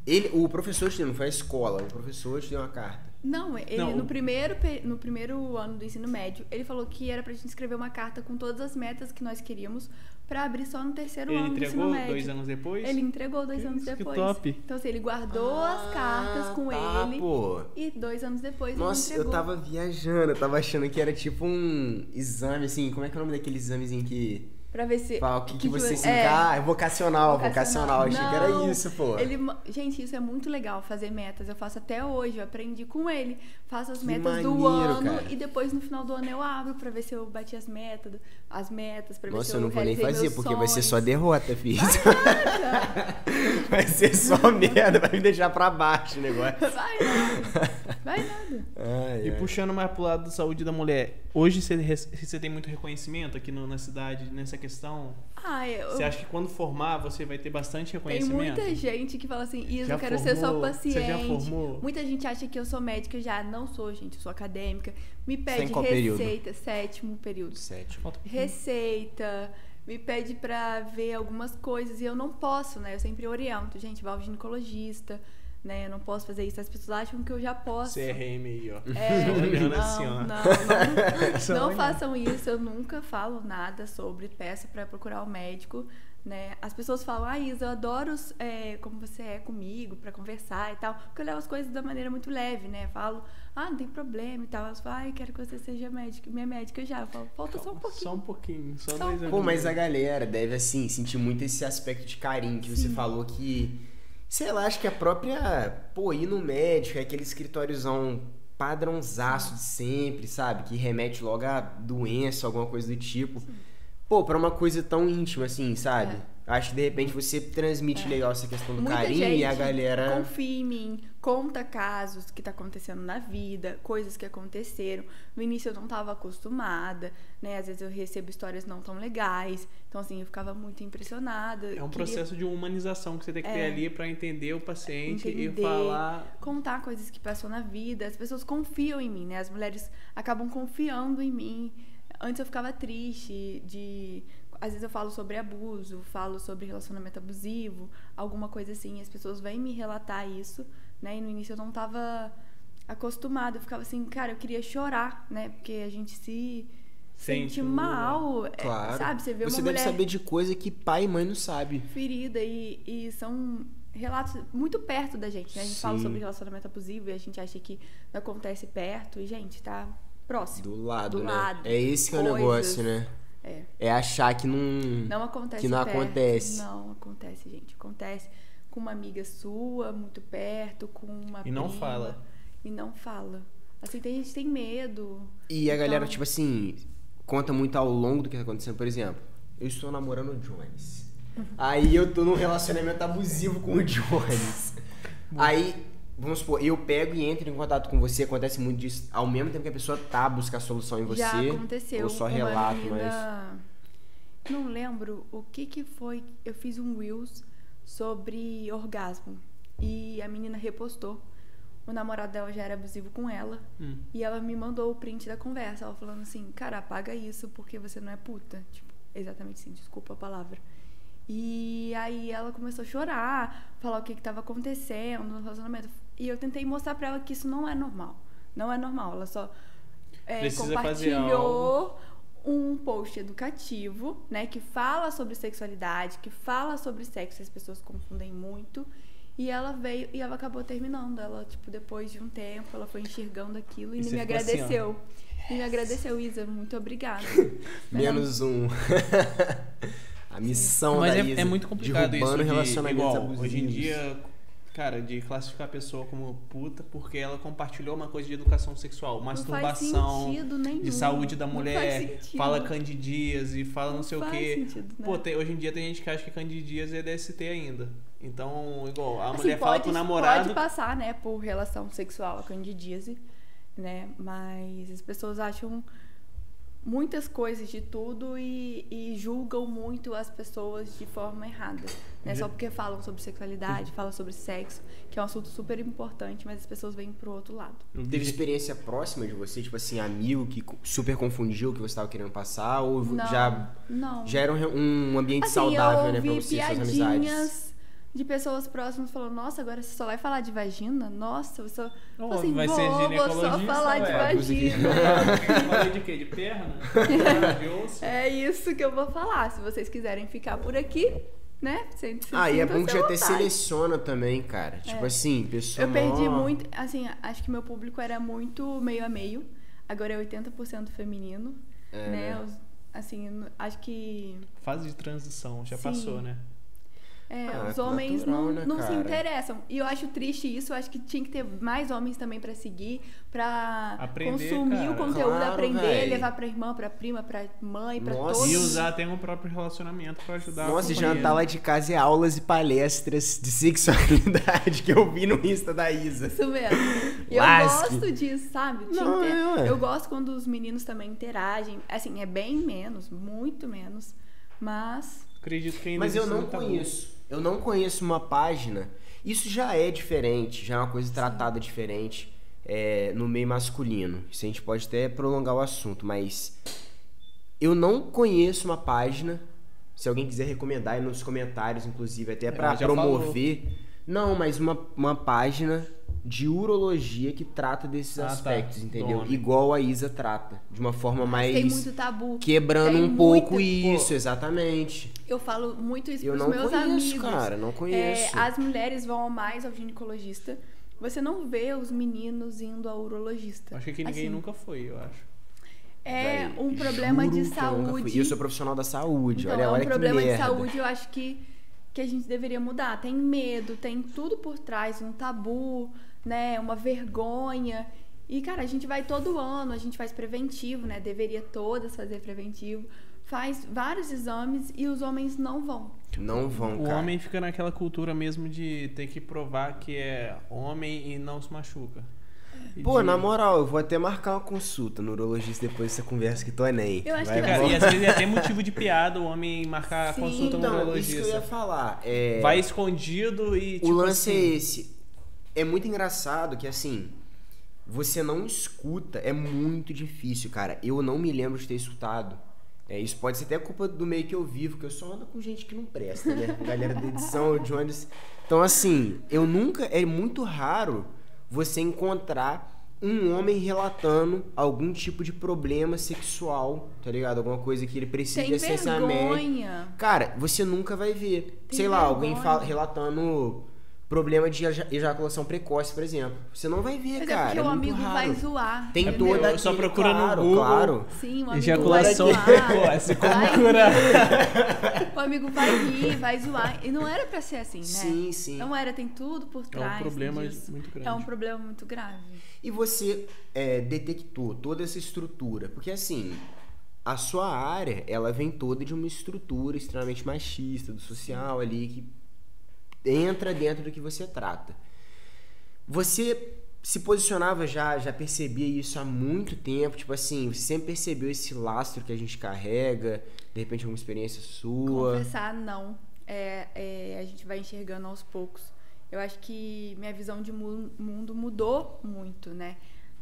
Speaker 2: Ele, o professor te deu, não foi a escola, o professor te deu uma carta.
Speaker 3: Não, ele
Speaker 1: Não,
Speaker 3: no,
Speaker 1: o-
Speaker 3: primeiro, no primeiro ano do ensino médio, ele falou que era pra gente escrever uma carta com todas as metas que nós queríamos pra abrir só no terceiro
Speaker 1: Ele
Speaker 3: ano do ensino
Speaker 1: entregou
Speaker 3: médio.
Speaker 1: dois anos depois.
Speaker 3: Ele entregou dois
Speaker 1: Que
Speaker 3: anos
Speaker 1: isso, que
Speaker 3: depois.
Speaker 1: top.
Speaker 3: Então, assim, ele guardou as cartas com
Speaker 2: tá,
Speaker 3: ele
Speaker 2: Pô.
Speaker 3: e dois anos depois
Speaker 2: Nossa,
Speaker 3: ele
Speaker 2: eu
Speaker 3: entregou.
Speaker 2: tava viajando, eu tava achando que era tipo um exame, assim, como é que é o nome daquele examezinho que
Speaker 3: Pra ver se.
Speaker 2: fala o que, que, você se
Speaker 3: é,
Speaker 2: Ah, é vocacional, vocacional. Achei que era isso, pô.
Speaker 3: Ele, gente, isso é muito legal, fazer metas. Eu faço até hoje, eu aprendi com ele. Faço as
Speaker 2: Que
Speaker 3: metas do
Speaker 2: maneiro,
Speaker 3: ano
Speaker 2: cara.
Speaker 3: e depois no final do ano eu abro pra ver se eu bati as metas, as metas, pra ver se
Speaker 2: Nossa,
Speaker 3: eu
Speaker 2: eu não vou nem fazer, porque vai ser só
Speaker 3: sonhos.
Speaker 2: derrota, filho. vai ser só merda, vai me deixar pra baixo o negócio.
Speaker 3: Vai nada. Vai nada.
Speaker 2: Ai,
Speaker 1: E
Speaker 2: ai.
Speaker 1: puxando mais pro lado da saúde da mulher, hoje você, você tem muito reconhecimento aqui no- na cidade nessa questão?
Speaker 3: Ah, eu,
Speaker 1: Você acha que quando formar você vai ter bastante
Speaker 3: Tem
Speaker 1: reconhecimento?
Speaker 3: muita gente que fala assim, Isa,
Speaker 1: Já
Speaker 3: eu quero ser só
Speaker 1: formou?
Speaker 3: paciente.
Speaker 1: Você já formou?
Speaker 3: Muita gente acha que eu sou médica, já não sou, gente, eu sou acadêmica. Me pede
Speaker 2: qual período?
Speaker 3: receita, sétimo período.
Speaker 2: Sétimo.
Speaker 3: Receita, me pede pra ver algumas coisas e eu não posso, né? Eu sempre oriento, gente, vá ao ginecologista, né? Eu não posso fazer isso. As pessoas acham que eu já posso.
Speaker 1: CRM aí, ó.
Speaker 3: É,
Speaker 1: olhando
Speaker 3: não,
Speaker 1: assim, ó.
Speaker 3: não, não, não
Speaker 1: olhando.
Speaker 3: façam isso. Eu nunca falo nada sobre peça para procurar o médico, né? As pessoas falam, ah, Isa, eu adoro é, como você é comigo para conversar e tal, porque eu levo as coisas da maneira muito leve, né? Falo, ah, não tem problema e tal. Elas falam, ah, eu quero que você seja médica, minha médica já. Eu falo, falta só um pouquinho.
Speaker 1: Só um pouquinho, só,
Speaker 3: Só
Speaker 1: dois
Speaker 3: um
Speaker 1: anos.
Speaker 2: Pô, mas a galera deve, assim, sentir muito esse aspecto de carinho que você falou que. Sei lá, acho que a própria. Pô, ir no médico, é aquele escritóriozão padrãozaço de sempre, sabe? Que remete logo a doença, alguma coisa do tipo. Pô, pra uma coisa tão íntima assim, sabe? Acho que de repente você transmite legal essa questão do
Speaker 3: É. Muita
Speaker 2: carinho
Speaker 3: gente
Speaker 2: e a galera.
Speaker 3: confia em mim, conta casos que tá acontecendo na vida, coisas que aconteceram. No início eu não tava acostumada, né? Às vezes eu recebo histórias não tão legais. Então, assim, eu ficava muito impressionada.
Speaker 1: É um
Speaker 3: Queria
Speaker 1: processo de humanização que você tem que ter
Speaker 3: É.
Speaker 1: ali pra entender o paciente
Speaker 3: Entender.
Speaker 1: e falar.
Speaker 3: contar coisas que passou na vida. As pessoas confiam em mim, né? As mulheres acabam confiando em mim. Antes eu ficava triste de às vezes eu falo sobre abuso, falo sobre relacionamento abusivo, alguma coisa assim, as pessoas vêm me relatar isso, né? E no início eu não tava acostumada, eu ficava assim, cara, eu queria chorar, né? Porque a gente se
Speaker 1: Sente
Speaker 3: sente mal, é,
Speaker 2: Claro.
Speaker 3: sabe? Você vê
Speaker 2: você
Speaker 3: uma
Speaker 2: deve
Speaker 3: mulher
Speaker 2: saber de coisa que pai e mãe não sabe.
Speaker 3: ferida e, e são relatos muito perto da gente, né? A gente fala
Speaker 2: Sim.
Speaker 3: sobre relacionamento abusivo e a gente acha que não acontece perto e, gente, tá próximo.
Speaker 2: Do lado,
Speaker 3: Do
Speaker 2: né?
Speaker 3: lado.
Speaker 2: É esse que é o negócio, né?
Speaker 3: É.
Speaker 2: É achar que não.
Speaker 3: Não acontece
Speaker 2: Que não
Speaker 3: perto.
Speaker 2: acontece.
Speaker 3: Não acontece, gente. Acontece com uma amiga sua, muito perto, com uma
Speaker 1: E não
Speaker 3: prima,
Speaker 1: fala.
Speaker 3: E não fala. Assim, tem gente que tem medo.
Speaker 2: E a galera,
Speaker 3: Então-
Speaker 2: tipo assim, conta muito ao longo do que tá acontecendo. Por exemplo, eu estou namorando o Jones. Aí eu tô num relacionamento abusivo com o Jones. Aí, vamos supor, eu pego e entro em contato com você, acontece muito disso, ao mesmo tempo que a pessoa tá a buscar solução em você.
Speaker 3: Já aconteceu.
Speaker 2: Ou só relato, mas.
Speaker 3: Não lembro o que que foi. Eu fiz um Reels sobre orgasmo. E a menina repostou. O namorado dela já era abusivo com ela.
Speaker 1: Hum.
Speaker 3: E ela me mandou o print da conversa. Ela falando assim, cara, apaga isso porque você não é puta. Tipo, exatamente assim, desculpa a palavra. E aí ela começou a chorar, falar o que estava acontecendo no relacionamento. E eu tentei mostrar pra ela que isso não é normal. Não é normal. Ela só é, compartilhou um post educativo, né, que fala sobre sexualidade, que fala sobre sexo, as pessoas confundem muito. E ela veio e ela acabou terminando. Ela, tipo, depois de um tempo, ela foi enxergando aquilo e,
Speaker 1: E
Speaker 3: me
Speaker 1: assim,
Speaker 3: agradeceu. e me agradeceu, Isa. Muito obrigada.
Speaker 2: Menos um. a missão
Speaker 1: Mas
Speaker 2: da
Speaker 1: é,
Speaker 2: Isa,
Speaker 1: é muito complicado isso de,
Speaker 2: relacionamentos
Speaker 1: igual,
Speaker 2: abusivos.
Speaker 1: hoje em dia, cara, de classificar a pessoa como puta porque ela compartilhou uma coisa de educação sexual,
Speaker 3: Não
Speaker 1: masturbação, de saúde da
Speaker 3: Não
Speaker 1: mulher, fala candidíase e fala não, sei o quê.
Speaker 3: sentido, né?
Speaker 1: Pô, tem- hoje em dia tem gente que acha que candidíase é DST ainda. Então, igual, a
Speaker 3: Assim,
Speaker 1: mulher fala
Speaker 3: pode,
Speaker 1: pro namorado.
Speaker 3: Pode passar, né, por relação sexual a candidíase, né? Mas as pessoas acham muitas coisas de tudo e, e julgam muito as pessoas de forma errada. Né? Só porque falam sobre sexualidade, falam sobre sexo, que é um assunto super importante, mas as pessoas vêm pro outro lado.
Speaker 2: Teve experiência próxima de você, tipo assim, amigo que super confundiu o que você estava querendo passar? Ou
Speaker 3: Não,
Speaker 2: já,
Speaker 3: não.
Speaker 2: já era um, um ambiente
Speaker 3: Assim,
Speaker 2: saudável,
Speaker 3: eu
Speaker 2: né, pra você e suas amizades?
Speaker 3: De pessoas próximas falando, nossa, agora você só vai falar de vagina? Nossa, eu só...
Speaker 1: Ô,
Speaker 3: assim,
Speaker 1: vai
Speaker 3: vou,
Speaker 1: ser
Speaker 3: vou só
Speaker 1: ginecologista,
Speaker 3: falar de
Speaker 1: ué.
Speaker 3: vagina.
Speaker 1: Falei de quê? De perna? de osso?
Speaker 3: É isso que eu vou falar. Se vocês quiserem ficar por aqui, né? Se, se
Speaker 2: Ah, e é bom que já até seleciona também, cara. Tipo
Speaker 3: É.
Speaker 2: assim, pessoa.
Speaker 3: Eu perdi
Speaker 2: mó-
Speaker 3: muito, assim, acho que meu público era muito meio a meio. Agora é 80% feminino,
Speaker 2: É,
Speaker 3: né?
Speaker 2: né?
Speaker 3: Assim, acho que
Speaker 1: Fase de transição, já
Speaker 3: Sim.
Speaker 1: passou, né?
Speaker 3: É,
Speaker 2: Ah,
Speaker 3: os
Speaker 2: é
Speaker 3: homens
Speaker 2: natural,
Speaker 3: não,
Speaker 2: né,
Speaker 3: não se interessam. E eu acho triste isso, eu acho que tinha que ter mais homens também pra seguir, pra
Speaker 1: Aprender,
Speaker 3: consumir
Speaker 1: cara.
Speaker 3: o conteúdo,
Speaker 2: Claro,
Speaker 3: aprender,
Speaker 2: véi.
Speaker 3: levar pra irmã, pra prima, pra mãe, pra
Speaker 2: Nossa.
Speaker 3: todos.
Speaker 1: E usar até um próprio relacionamento pra ajudar
Speaker 2: Nossa,
Speaker 1: a
Speaker 2: jantar lá de casa é aulas e palestras de sexualidade que eu vi no Insta da Isa.
Speaker 3: Isso mesmo. Eu gosto disso, sabe?
Speaker 2: Não, é,
Speaker 3: eu gosto quando os meninos também interagem. Assim, é bem menos, muito menos. Mas.
Speaker 1: Acredito que ainda
Speaker 2: Mas eu não
Speaker 1: tabu.
Speaker 2: conheço. Eu não conheço uma página. Isso já é diferente, já é uma coisa tratada diferente é, no meio masculino. Isso a gente pode até prolongar o assunto, mas eu não conheço uma página. Se alguém quiser recomendar aí nos comentários, inclusive, até pra
Speaker 1: Ela já
Speaker 2: promover. Não, mas uma, uma página de urologia que trata desses
Speaker 1: Ah, tá.
Speaker 2: aspectos,
Speaker 1: Do
Speaker 2: entendeu? Igual a Isa trata. De uma forma mais.
Speaker 3: Tem muito tabu.
Speaker 2: Quebrando
Speaker 3: Tem
Speaker 2: um pouco
Speaker 3: muito-
Speaker 2: isso, exatamente.
Speaker 3: Eu falo muito isso
Speaker 2: Eu
Speaker 3: pros
Speaker 2: não
Speaker 3: meus
Speaker 2: conheço,
Speaker 3: amigos.
Speaker 2: cara, não conheço.
Speaker 3: É, as mulheres vão mais ao ginecologista. Você não vê os meninos indo ao urologista.
Speaker 1: Acho que ninguém
Speaker 3: Assim,
Speaker 1: nunca foi, eu acho.
Speaker 3: É
Speaker 2: Véi,
Speaker 3: um problema de
Speaker 2: eu
Speaker 3: saúde.
Speaker 2: E eu sou profissional da saúde.
Speaker 3: Então,
Speaker 2: olha,
Speaker 3: é um problema de saúde, eu acho que, que a gente deveria mudar. Tem medo, tem tudo por trás, um tabu, né? Uma vergonha. E, cara, a gente vai todo ano, a gente faz preventivo, né? Deveria todas fazer preventivo. Faz vários exames e os homens não vão.
Speaker 2: Não vão,
Speaker 1: O
Speaker 2: cara.
Speaker 1: homem fica naquela cultura mesmo de ter que provar que é homem e não se machuca.
Speaker 2: Pô,
Speaker 1: de-
Speaker 2: na moral, eu vou até marcar uma consulta no urologista depois dessa conversa que tô nem.
Speaker 3: Eu acho
Speaker 2: Vai,
Speaker 3: que
Speaker 1: Cara, e às vezes é até motivo de piada o homem marcar
Speaker 3: Sim.
Speaker 1: consulta no
Speaker 2: Então, isso que eu
Speaker 1: urologista.
Speaker 2: ia falar. É...
Speaker 1: Vai escondido e.
Speaker 2: O
Speaker 1: tipo
Speaker 2: lance
Speaker 1: assim,
Speaker 2: é esse. É muito engraçado que, assim, você não escuta, é muito difícil, cara. Eu não me lembro de ter escutado. É, isso pode ser até culpa do meio que eu vivo, que eu só ando com gente que não presta, né? Galera da edição, o Jones. Então, assim, eu nunca. É muito raro você encontrar um homem relatando algum tipo de problema sexual, tá ligado? Alguma coisa que ele precisa
Speaker 3: Tem
Speaker 2: de
Speaker 3: vergonha.
Speaker 2: Cara, você nunca vai ver.
Speaker 3: Tem
Speaker 2: Sei lá, alguém fala, relatando problema de eja- ejaculação precoce, por exemplo. Você não vai ver,
Speaker 3: Mas
Speaker 2: cara.
Speaker 3: é porque
Speaker 2: é
Speaker 3: o
Speaker 2: muito
Speaker 3: amigo
Speaker 2: raro.
Speaker 3: vai zoar.
Speaker 2: Tem
Speaker 3: entendeu?
Speaker 2: toda
Speaker 1: Eu só
Speaker 2: aquele-
Speaker 1: procura no
Speaker 2: claro,
Speaker 1: Google.
Speaker 2: Claro.
Speaker 3: Sim, o amigo
Speaker 1: Ejaculação
Speaker 3: vai zoar.
Speaker 1: precoce, como curar?
Speaker 3: O amigo vai rir, vai zoar. E não era pra ser assim, né?
Speaker 2: Sim, sim.
Speaker 3: Não era, tem tudo por
Speaker 1: É
Speaker 3: trás.
Speaker 1: um problema
Speaker 3: disso.
Speaker 1: muito grande.
Speaker 3: É um problema muito grave.
Speaker 2: E você é, detectou toda essa estrutura? Porque assim, a sua área, ela vem toda de uma estrutura extremamente machista, do social ali, que entra dentro do que você trata. Você se posicionava já, já percebia isso há muito tempo, tipo assim, você sempre percebeu esse lastro que a gente carrega, de repente alguma experiência sua.
Speaker 3: Confessar, não. É, é, a gente vai enxergando aos poucos. Eu acho que minha visão de mu- mundo mudou muito, né?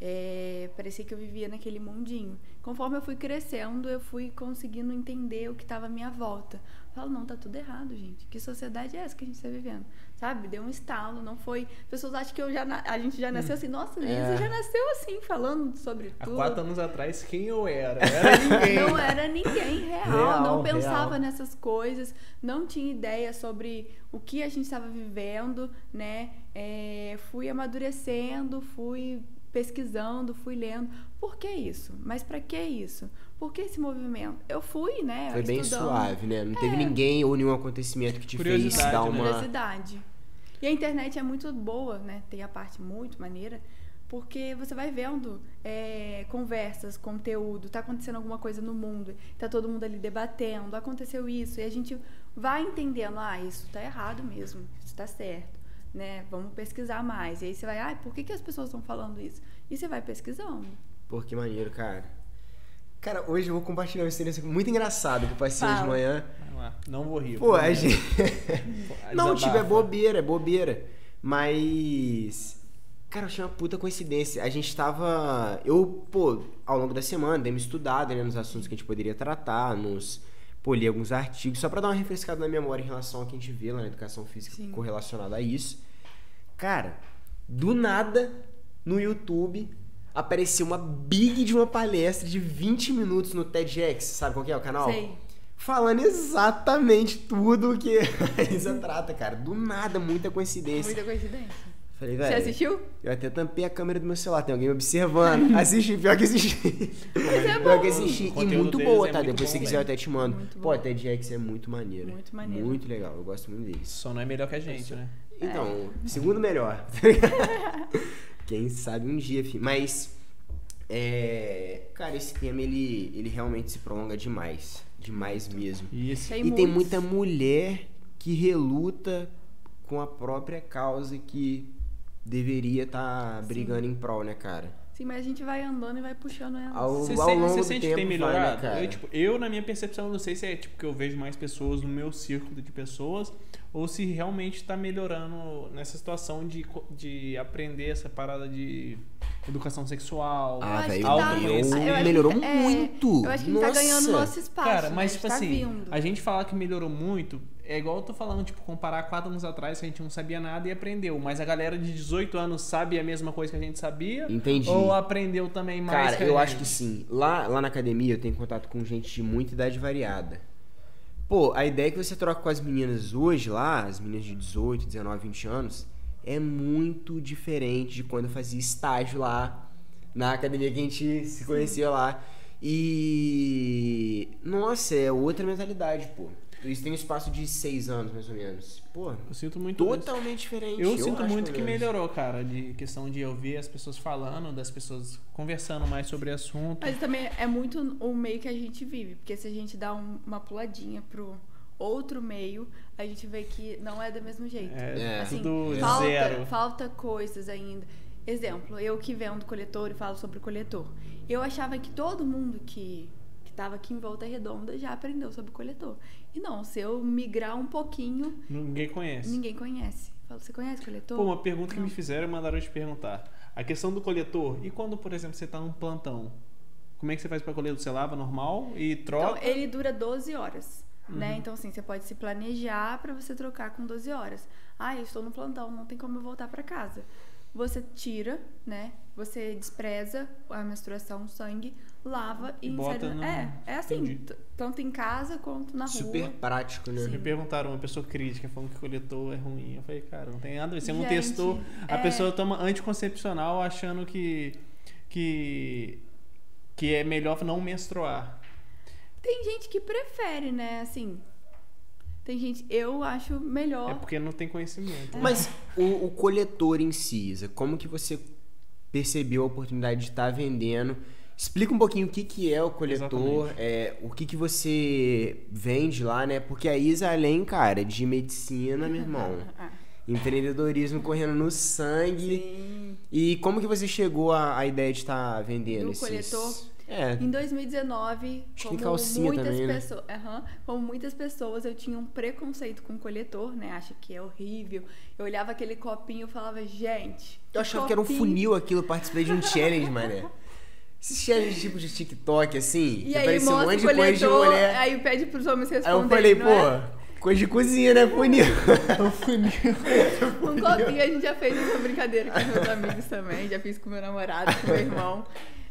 Speaker 3: É, parecia que eu vivia naquele mundinho. Conforme eu fui crescendo, eu fui conseguindo entender o que estava à minha volta. Eu falo, não, tá tudo errado, gente. Que sociedade é essa que a gente está vivendo? Sabe? Deu um estalo, não foi. Pessoas acham que eu já na- a gente já nasceu assim, nossa, Lisa
Speaker 2: É.
Speaker 3: já nasceu assim, falando sobre
Speaker 1: Há
Speaker 3: tudo.
Speaker 1: quatro anos atrás, quem eu era? Era ninguém.
Speaker 3: Não era ninguém real,
Speaker 1: Real,
Speaker 3: não pensava
Speaker 1: real.
Speaker 3: nessas coisas, não tinha ideia sobre o que a gente estava vivendo, né? É, fui amadurecendo, fui pesquisando, fui lendo. Por que isso? Mas para que isso? Por que esse movimento? Eu fui, né?
Speaker 2: Foi bem
Speaker 3: estudando.
Speaker 2: suave, né? Não teve ninguém ou nenhum acontecimento que te fez dar
Speaker 1: né?
Speaker 2: uma.
Speaker 3: Curiosidade. E a internet é muito boa, né? Tem a parte muito maneira, porque você vai vendo é, conversas, conteúdo, tá acontecendo alguma coisa no mundo, tá todo mundo ali debatendo, aconteceu isso, e a gente vai entendendo, ah, isso tá errado mesmo, isso tá certo, né? Vamos pesquisar mais. E aí você vai, ah, por que, que as pessoas estão falando isso? E você vai pesquisando.
Speaker 2: Pô, que maneiro, cara. Cara, hoje eu vou compartilhar uma experiência muito engraçada que eu passei hoje de manhã.
Speaker 1: Não vou rir.
Speaker 2: Pô, a gente. Não, tipo, é bobeira, é bobeira. Mas. Cara, eu achei uma puta coincidência. A gente tava. Eu, pô, ao longo da semana, dei uma estudada né, nos assuntos que a gente poderia tratar, nos. Pô, li alguns artigos, só pra dar uma refrescada na memória em relação ao que a gente vê lá na educação física
Speaker 3: Sim.
Speaker 2: correlacionada a isso. Cara, do nada, no YouTube, apareceu uma big de uma palestra de 20 minutos no TEDx. Sabe qual que é o canal?
Speaker 3: Sei.
Speaker 2: Falando exatamente tudo que a Isa trata, cara. Do nada, muita coincidência.
Speaker 3: Muita coincidência.
Speaker 2: Falei,
Speaker 3: Você
Speaker 2: velho.
Speaker 3: assistiu?
Speaker 2: Eu até tampei a câmera do meu celular, tem alguém me observando. Assisti, pior que assisti.
Speaker 3: Mas é
Speaker 2: pior
Speaker 3: bom.
Speaker 2: que assisti. E muito boa,
Speaker 1: é
Speaker 2: tá?
Speaker 1: muito
Speaker 2: Depois se quiser eu até te mando.
Speaker 3: Muito
Speaker 2: Pô,
Speaker 3: bom.
Speaker 2: a TEDx é muito maneiro.
Speaker 3: Muito maneiro.
Speaker 2: Muito legal, eu gosto muito deles.
Speaker 1: Só não é melhor que a gente, né?
Speaker 2: Então, segundo melhor. tá ligado? Quem sabe um dia, filho. Mas, é... Cara, esse tema, ele, ele realmente se prolonga demais. Demais mesmo.
Speaker 1: Isso.
Speaker 3: Tem
Speaker 2: e tem
Speaker 3: muitos.
Speaker 2: muita mulher que reluta com a própria causa que deveria estar brigando em prol, né, cara?
Speaker 3: Sim, mas a gente vai andando e vai puxando ela.
Speaker 2: Ao,
Speaker 1: Você,
Speaker 2: ao
Speaker 1: sente-
Speaker 2: longo
Speaker 1: você
Speaker 2: do
Speaker 1: sente
Speaker 2: tempo
Speaker 1: que tem
Speaker 2: vai,
Speaker 1: melhorado?
Speaker 2: né, cara?
Speaker 1: eu, tipo, eu, na minha percepção, não sei se é tipo que eu vejo mais pessoas no meu círculo de pessoas ou se realmente está melhorando nessa situação de, de aprender essa parada de educação sexual.
Speaker 2: Ah, velho,
Speaker 3: tá-
Speaker 2: melhorou
Speaker 3: tá- é,
Speaker 2: muito.
Speaker 3: Eu acho que a gente tá ganhando nosso espaço.
Speaker 1: Cara,
Speaker 3: né?
Speaker 1: mas
Speaker 3: A
Speaker 1: tipo
Speaker 3: gente tá
Speaker 1: assim,
Speaker 3: vindo.
Speaker 1: a gente falar que melhorou muito é igual eu tô falando, tipo, comparar quatro anos atrás que a gente não sabia nada e aprendeu. Mas a galera de 18 anos sabe a mesma coisa que a gente sabia?
Speaker 2: Entendi.
Speaker 1: Ou aprendeu também mais?
Speaker 2: Cara, eu acho que sim. Lá, lá na academia eu tenho contato com gente de muita idade variada. Pô, a ideia que você troca com as meninas hoje lá, as meninas de 18, 19, 20 anos, é muito diferente de quando eu fazia estágio lá na academia que a gente se conhecia lá. E. Nossa, é outra mentalidade, pô. Isso tem um espaço de seis anos, mais ou menos. Pô,
Speaker 1: Eu sinto muito isso.
Speaker 2: totalmente diferente.
Speaker 1: Eu, sinto
Speaker 2: acho,
Speaker 1: muito que
Speaker 2: menos.
Speaker 1: melhorou, cara, de questão de eu ver as pessoas falando, das pessoas conversando mais sobre o assunto.
Speaker 3: Mas também é muito o meio que a gente vive. Porque se a gente dá um- uma puladinha pro outro meio, a gente vê que não é do mesmo jeito.
Speaker 1: É,
Speaker 2: É.
Speaker 3: Assim,
Speaker 1: tudo
Speaker 3: falta,
Speaker 1: zero.
Speaker 3: falta coisas ainda. Exemplo, eu que vendo coletor e falo sobre coletor. Eu achava que todo mundo que estava aqui em Volta Redonda já aprendeu sobre coletor. E não, se eu migrar um pouquinho,
Speaker 1: Ninguém conhece.
Speaker 3: ninguém conhece. Falo, você conhece coletor?
Speaker 1: Pô, uma pergunta que
Speaker 3: Não.
Speaker 1: me fizeram e mandaram te perguntar. A questão do coletor, e quando, por exemplo, você tá num plantão? Como é que você faz pra colher? Você lava normal e troca?
Speaker 3: Então, ele dura 12 horas,
Speaker 1: Uhum.
Speaker 3: né? Então, assim, você pode se planejar para você trocar com 12 horas. Ah, eu estou no plantão, não tem como eu voltar para casa. Você tira, né? Você despreza a menstruação, o sangue, lava e,
Speaker 1: E bota
Speaker 3: insere.
Speaker 1: no-
Speaker 3: É, é assim,
Speaker 1: Entendi.
Speaker 3: tanto em casa quanto na
Speaker 2: Super
Speaker 3: rua.
Speaker 2: prático, né?
Speaker 1: Me perguntaram, uma pessoa crítica, falando que coletor é ruim. Eu falei, cara, não tem nada a ver. Você não
Speaker 3: Gente,
Speaker 1: testou. A
Speaker 3: é-
Speaker 1: pessoa toma anticoncepcional achando que, que, que é melhor não menstruar.
Speaker 3: Tem gente que prefere, né? Assim, tem gente, eu acho melhor.
Speaker 1: É porque não tem conhecimento.
Speaker 2: Mas o, o coletor em si, Isa, como que você percebeu a oportunidade de estar vendendo? Explica um pouquinho o que, que é o coletor, é, o que, que você vende lá, né? Porque a Isa, além, cara, de medicina, meu irmão,
Speaker 3: Ah,
Speaker 2: empreendedorismo correndo no sangue.
Speaker 3: sim.
Speaker 2: E como que você chegou à, à ideia de estar vendendo
Speaker 3: Do
Speaker 2: esses...
Speaker 3: coletor?
Speaker 2: É.
Speaker 3: Em 2019,
Speaker 2: Acho que tem
Speaker 3: como muitas
Speaker 2: também, né?
Speaker 3: pessoas, Aham. como muitas pessoas, eu tinha um preconceito com coletor, né? Acho que é horrível. Eu olhava aquele copinho e falava, gente.
Speaker 2: Eu achava que era um
Speaker 3: copinho.
Speaker 2: funil aquilo, eu participei de um challenge, mané. Esse challenge tipo de TikTok, assim,
Speaker 3: E aí
Speaker 2: um
Speaker 3: mostra
Speaker 2: monte
Speaker 3: o
Speaker 2: de coisa de
Speaker 3: coletor,
Speaker 2: mulher.
Speaker 3: aí pede pros homens
Speaker 2: Aí
Speaker 3: responderem,
Speaker 2: eu falei, pô,
Speaker 3: é?
Speaker 2: coisa de cozinha, né? Funil.
Speaker 3: Um copinho a gente já fez essa brincadeira com meus amigos também, já fiz com meu namorado, com meu irmão.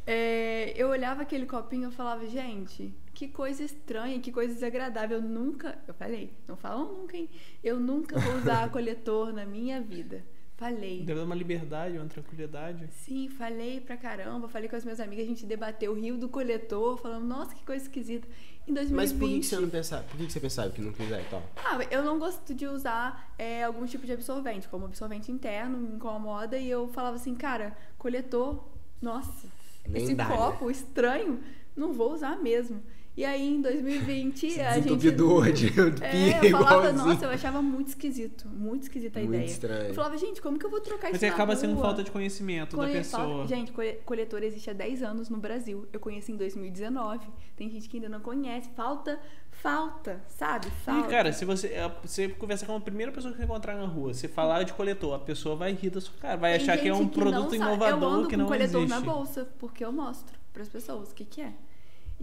Speaker 3: É, eu olhava aquele copinho e falava, gente, que coisa estranha, que coisa desagradável. Eu nunca, eu falei, não falam nunca, hein? Eu nunca vou usar coletor na minha vida. Falei.
Speaker 1: Deve dar uma liberdade, uma tranquilidade.
Speaker 3: Sim, falei pra caramba, falei com as minhas amigas, a gente debateu o rio do coletor, falando, nossa, que coisa esquisita. Em 2020.
Speaker 2: Mas por que, você não pensava? Por que, que você pensava que não quiser e tal?
Speaker 3: Ah, eu não gosto de usar é, algum tipo de absorvente, como absorvente interno, me incomoda, e eu falava assim, cara, coletor, nossa, Esse copo estranho, não vou usar mesmo. E aí, em 2020, a gente...
Speaker 2: De
Speaker 3: É, eu falava, nossa, eu achava muito esquisito, muito esquisita a
Speaker 2: Muito
Speaker 3: ideia.
Speaker 2: estranho.
Speaker 3: Eu falava, gente, como que eu vou trocar
Speaker 1: Mas
Speaker 3: isso
Speaker 1: aí
Speaker 3: na
Speaker 1: acaba sendo falta de conhecimento da pessoa.
Speaker 3: Gente, cole- coletor existe há 10 anos no Brasil. Eu conheci em 2019. Tem gente que ainda não conhece. Falta, falta, sabe? Falta.
Speaker 1: E, cara, se você, é, você conversar com a primeira pessoa que você encontrar na rua, você falar de coletor, a pessoa vai rir da sua cara, vai
Speaker 3: Tem
Speaker 1: achar que é um
Speaker 3: gente não
Speaker 1: produto
Speaker 3: sabe. eu
Speaker 1: inovador
Speaker 3: ando
Speaker 1: que
Speaker 3: com
Speaker 1: não
Speaker 3: coletor
Speaker 1: existe.
Speaker 3: na bolsa, porque eu mostro para as pessoas o que, que é.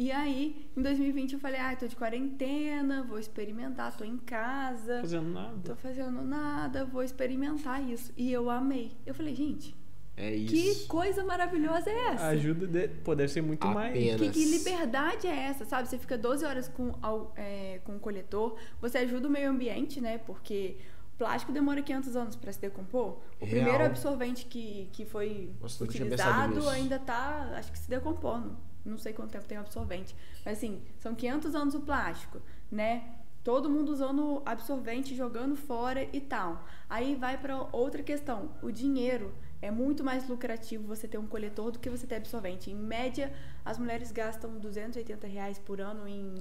Speaker 3: E aí, em 2020, eu falei, ah, tô de quarentena, vou experimentar, tô em casa,
Speaker 1: Fazendo nada.
Speaker 3: tô fazendo nada, vou experimentar isso. E eu amei. Eu falei, gente,
Speaker 2: É
Speaker 3: que
Speaker 2: isso.
Speaker 3: coisa maravilhosa é essa?
Speaker 1: Ajuda, de... pô, deve ser muito mais.
Speaker 2: Apenas.
Speaker 3: Que, que liberdade é essa, sabe? Você fica 12 horas com, ao- é, com o coletor, você ajuda o meio ambiente, né? Porque o plástico demora 500 anos para se decompor. O
Speaker 2: Real.
Speaker 3: primeiro absorvente que, que foi
Speaker 2: Nossa,
Speaker 3: utilizado ainda tá, acho que se decompondo. Não sei quanto tempo tem o absorvente. Mas assim, são 500 anos o plástico, né? Todo mundo usando absorvente, jogando fora e tal. Aí vai para outra questão. O dinheiro é muito mais lucrativo você ter um coletor do que você ter absorvente. Em média, as mulheres gastam 280 reais por ano em,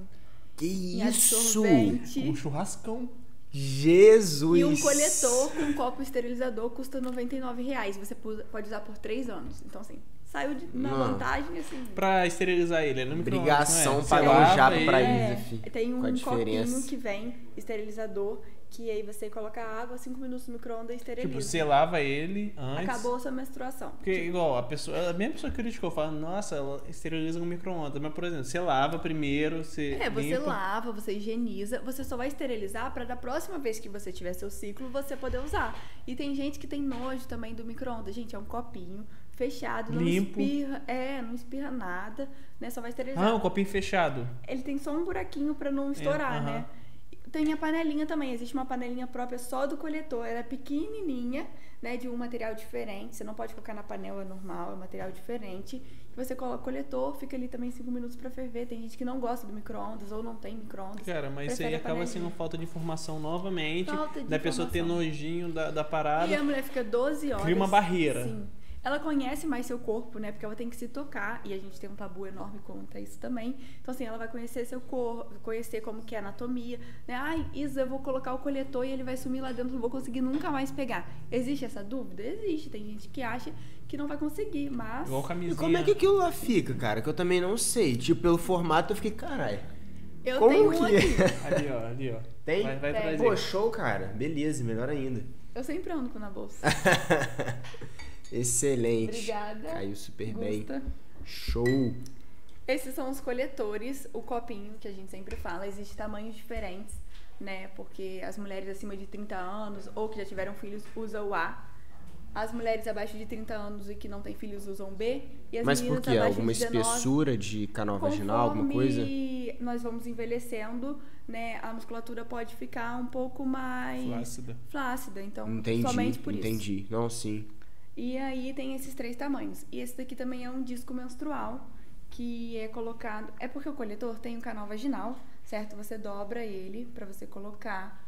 Speaker 2: Que
Speaker 3: em
Speaker 2: isso?
Speaker 3: absorvente.
Speaker 1: Um churrascão.
Speaker 2: Jesus!
Speaker 3: E um coletor com um copo esterilizador custa 99 reais. Você pode usar por 3 anos. Então, assim, saiu de- na
Speaker 2: Mano.
Speaker 3: vantagem, assim.
Speaker 1: Pra esterilizar ele, é no
Speaker 2: Obrigação
Speaker 1: não é? Você
Speaker 2: pagar um jato
Speaker 1: ele-
Speaker 2: pra
Speaker 3: É, tem um copinho que vem esterilizador, que aí você coloca a água, 5 minutos no micro-ondas e esteriliza.
Speaker 1: Tipo, você lava ele antes.
Speaker 3: Acabou a sua menstruação.
Speaker 1: Porque, igual, a pessoa, a mesma pessoa criticou, fala, nossa, ela esteriliza com micro-ondas. Mas, por exemplo, você lava primeiro, você.
Speaker 3: É, você
Speaker 1: limpa.
Speaker 3: lava, você higieniza, você só vai esterilizar para da próxima vez que você tiver seu ciclo, você poder usar. E tem gente que tem nojo também do micro-ondas. Gente, é um copinho fechado, não
Speaker 1: Limpo.
Speaker 3: espirra, é, não espirra nada, né? Só vai esterilizar.
Speaker 1: Ah, um copinho fechado.
Speaker 3: Ele tem só um buraquinho para não estourar,
Speaker 1: aham.
Speaker 3: né? Tem a panelinha também, existe uma panelinha própria só do coletor. Ela é pequenininha, né, de um material diferente. Você não pode colocar na panela normal, é um material diferente. Você coloca o coletor, fica ali também 5 minutos para ferver. Tem gente que não gosta do micro-ondas ou não tem micro-ondas.
Speaker 1: Cara, mas isso aí acaba sendo falta de informação novamente.
Speaker 3: Falta de
Speaker 1: da pessoa ter
Speaker 3: informação.
Speaker 1: nojinho da, da parada.
Speaker 3: E a mulher fica 12 horas.
Speaker 1: Cria uma barreira.
Speaker 3: Sim. Ela conhece mais seu corpo, né? Porque ela tem que se tocar. E a gente tem um tabu enorme contra isso também. Então, assim, ela vai conhecer seu corpo, conhecer como que é a anatomia. Né? Ai, Isa, eu vou colocar o coletor e ele vai sumir lá dentro, não vou conseguir nunca mais pegar. Existe essa dúvida? Existe. Tem gente que acha que não vai conseguir, mas...
Speaker 1: Igual
Speaker 2: E
Speaker 1: camisinha.
Speaker 2: como é que aquilo lá fica, cara? Que eu também não sei. Tipo, pelo formato eu fiquei, caralho.
Speaker 3: Eu
Speaker 2: Como
Speaker 3: tenho um
Speaker 2: que é?
Speaker 3: aqui.
Speaker 1: Ali, ó, ali, ó.
Speaker 2: Tem?
Speaker 1: Vai, vai
Speaker 3: Tem.
Speaker 2: Pô, show, cara. Beleza, melhor ainda.
Speaker 3: Eu sempre ando com na bolsa.
Speaker 2: Excelente.
Speaker 3: Obrigada.
Speaker 2: Caiu super bem.
Speaker 3: Gusta.
Speaker 2: Show.
Speaker 3: Esses são os coletores, o copinho que a gente sempre fala, existem tamanhos diferentes, né? Porque as mulheres acima de 30 anos ou que já tiveram filhos usam o A. As mulheres abaixo de 30 anos e que não têm filhos usam B. E as
Speaker 2: Mas por
Speaker 3: abaixo
Speaker 2: Alguma
Speaker 3: de 19,
Speaker 2: espessura de canal vaginal, alguma coisa?
Speaker 3: Conforme nós vamos envelhecendo, né, a musculatura pode ficar um pouco mais
Speaker 1: Flácida.
Speaker 3: flácida, então
Speaker 2: Entendi,
Speaker 3: somente por isso.
Speaker 2: entendi. Não, sim.
Speaker 3: E aí tem esses três tamanhos. E esse daqui também é um disco menstrual que é colocado. É porque o coletor tem um canal vaginal, certo? Você dobra ele pra você colocar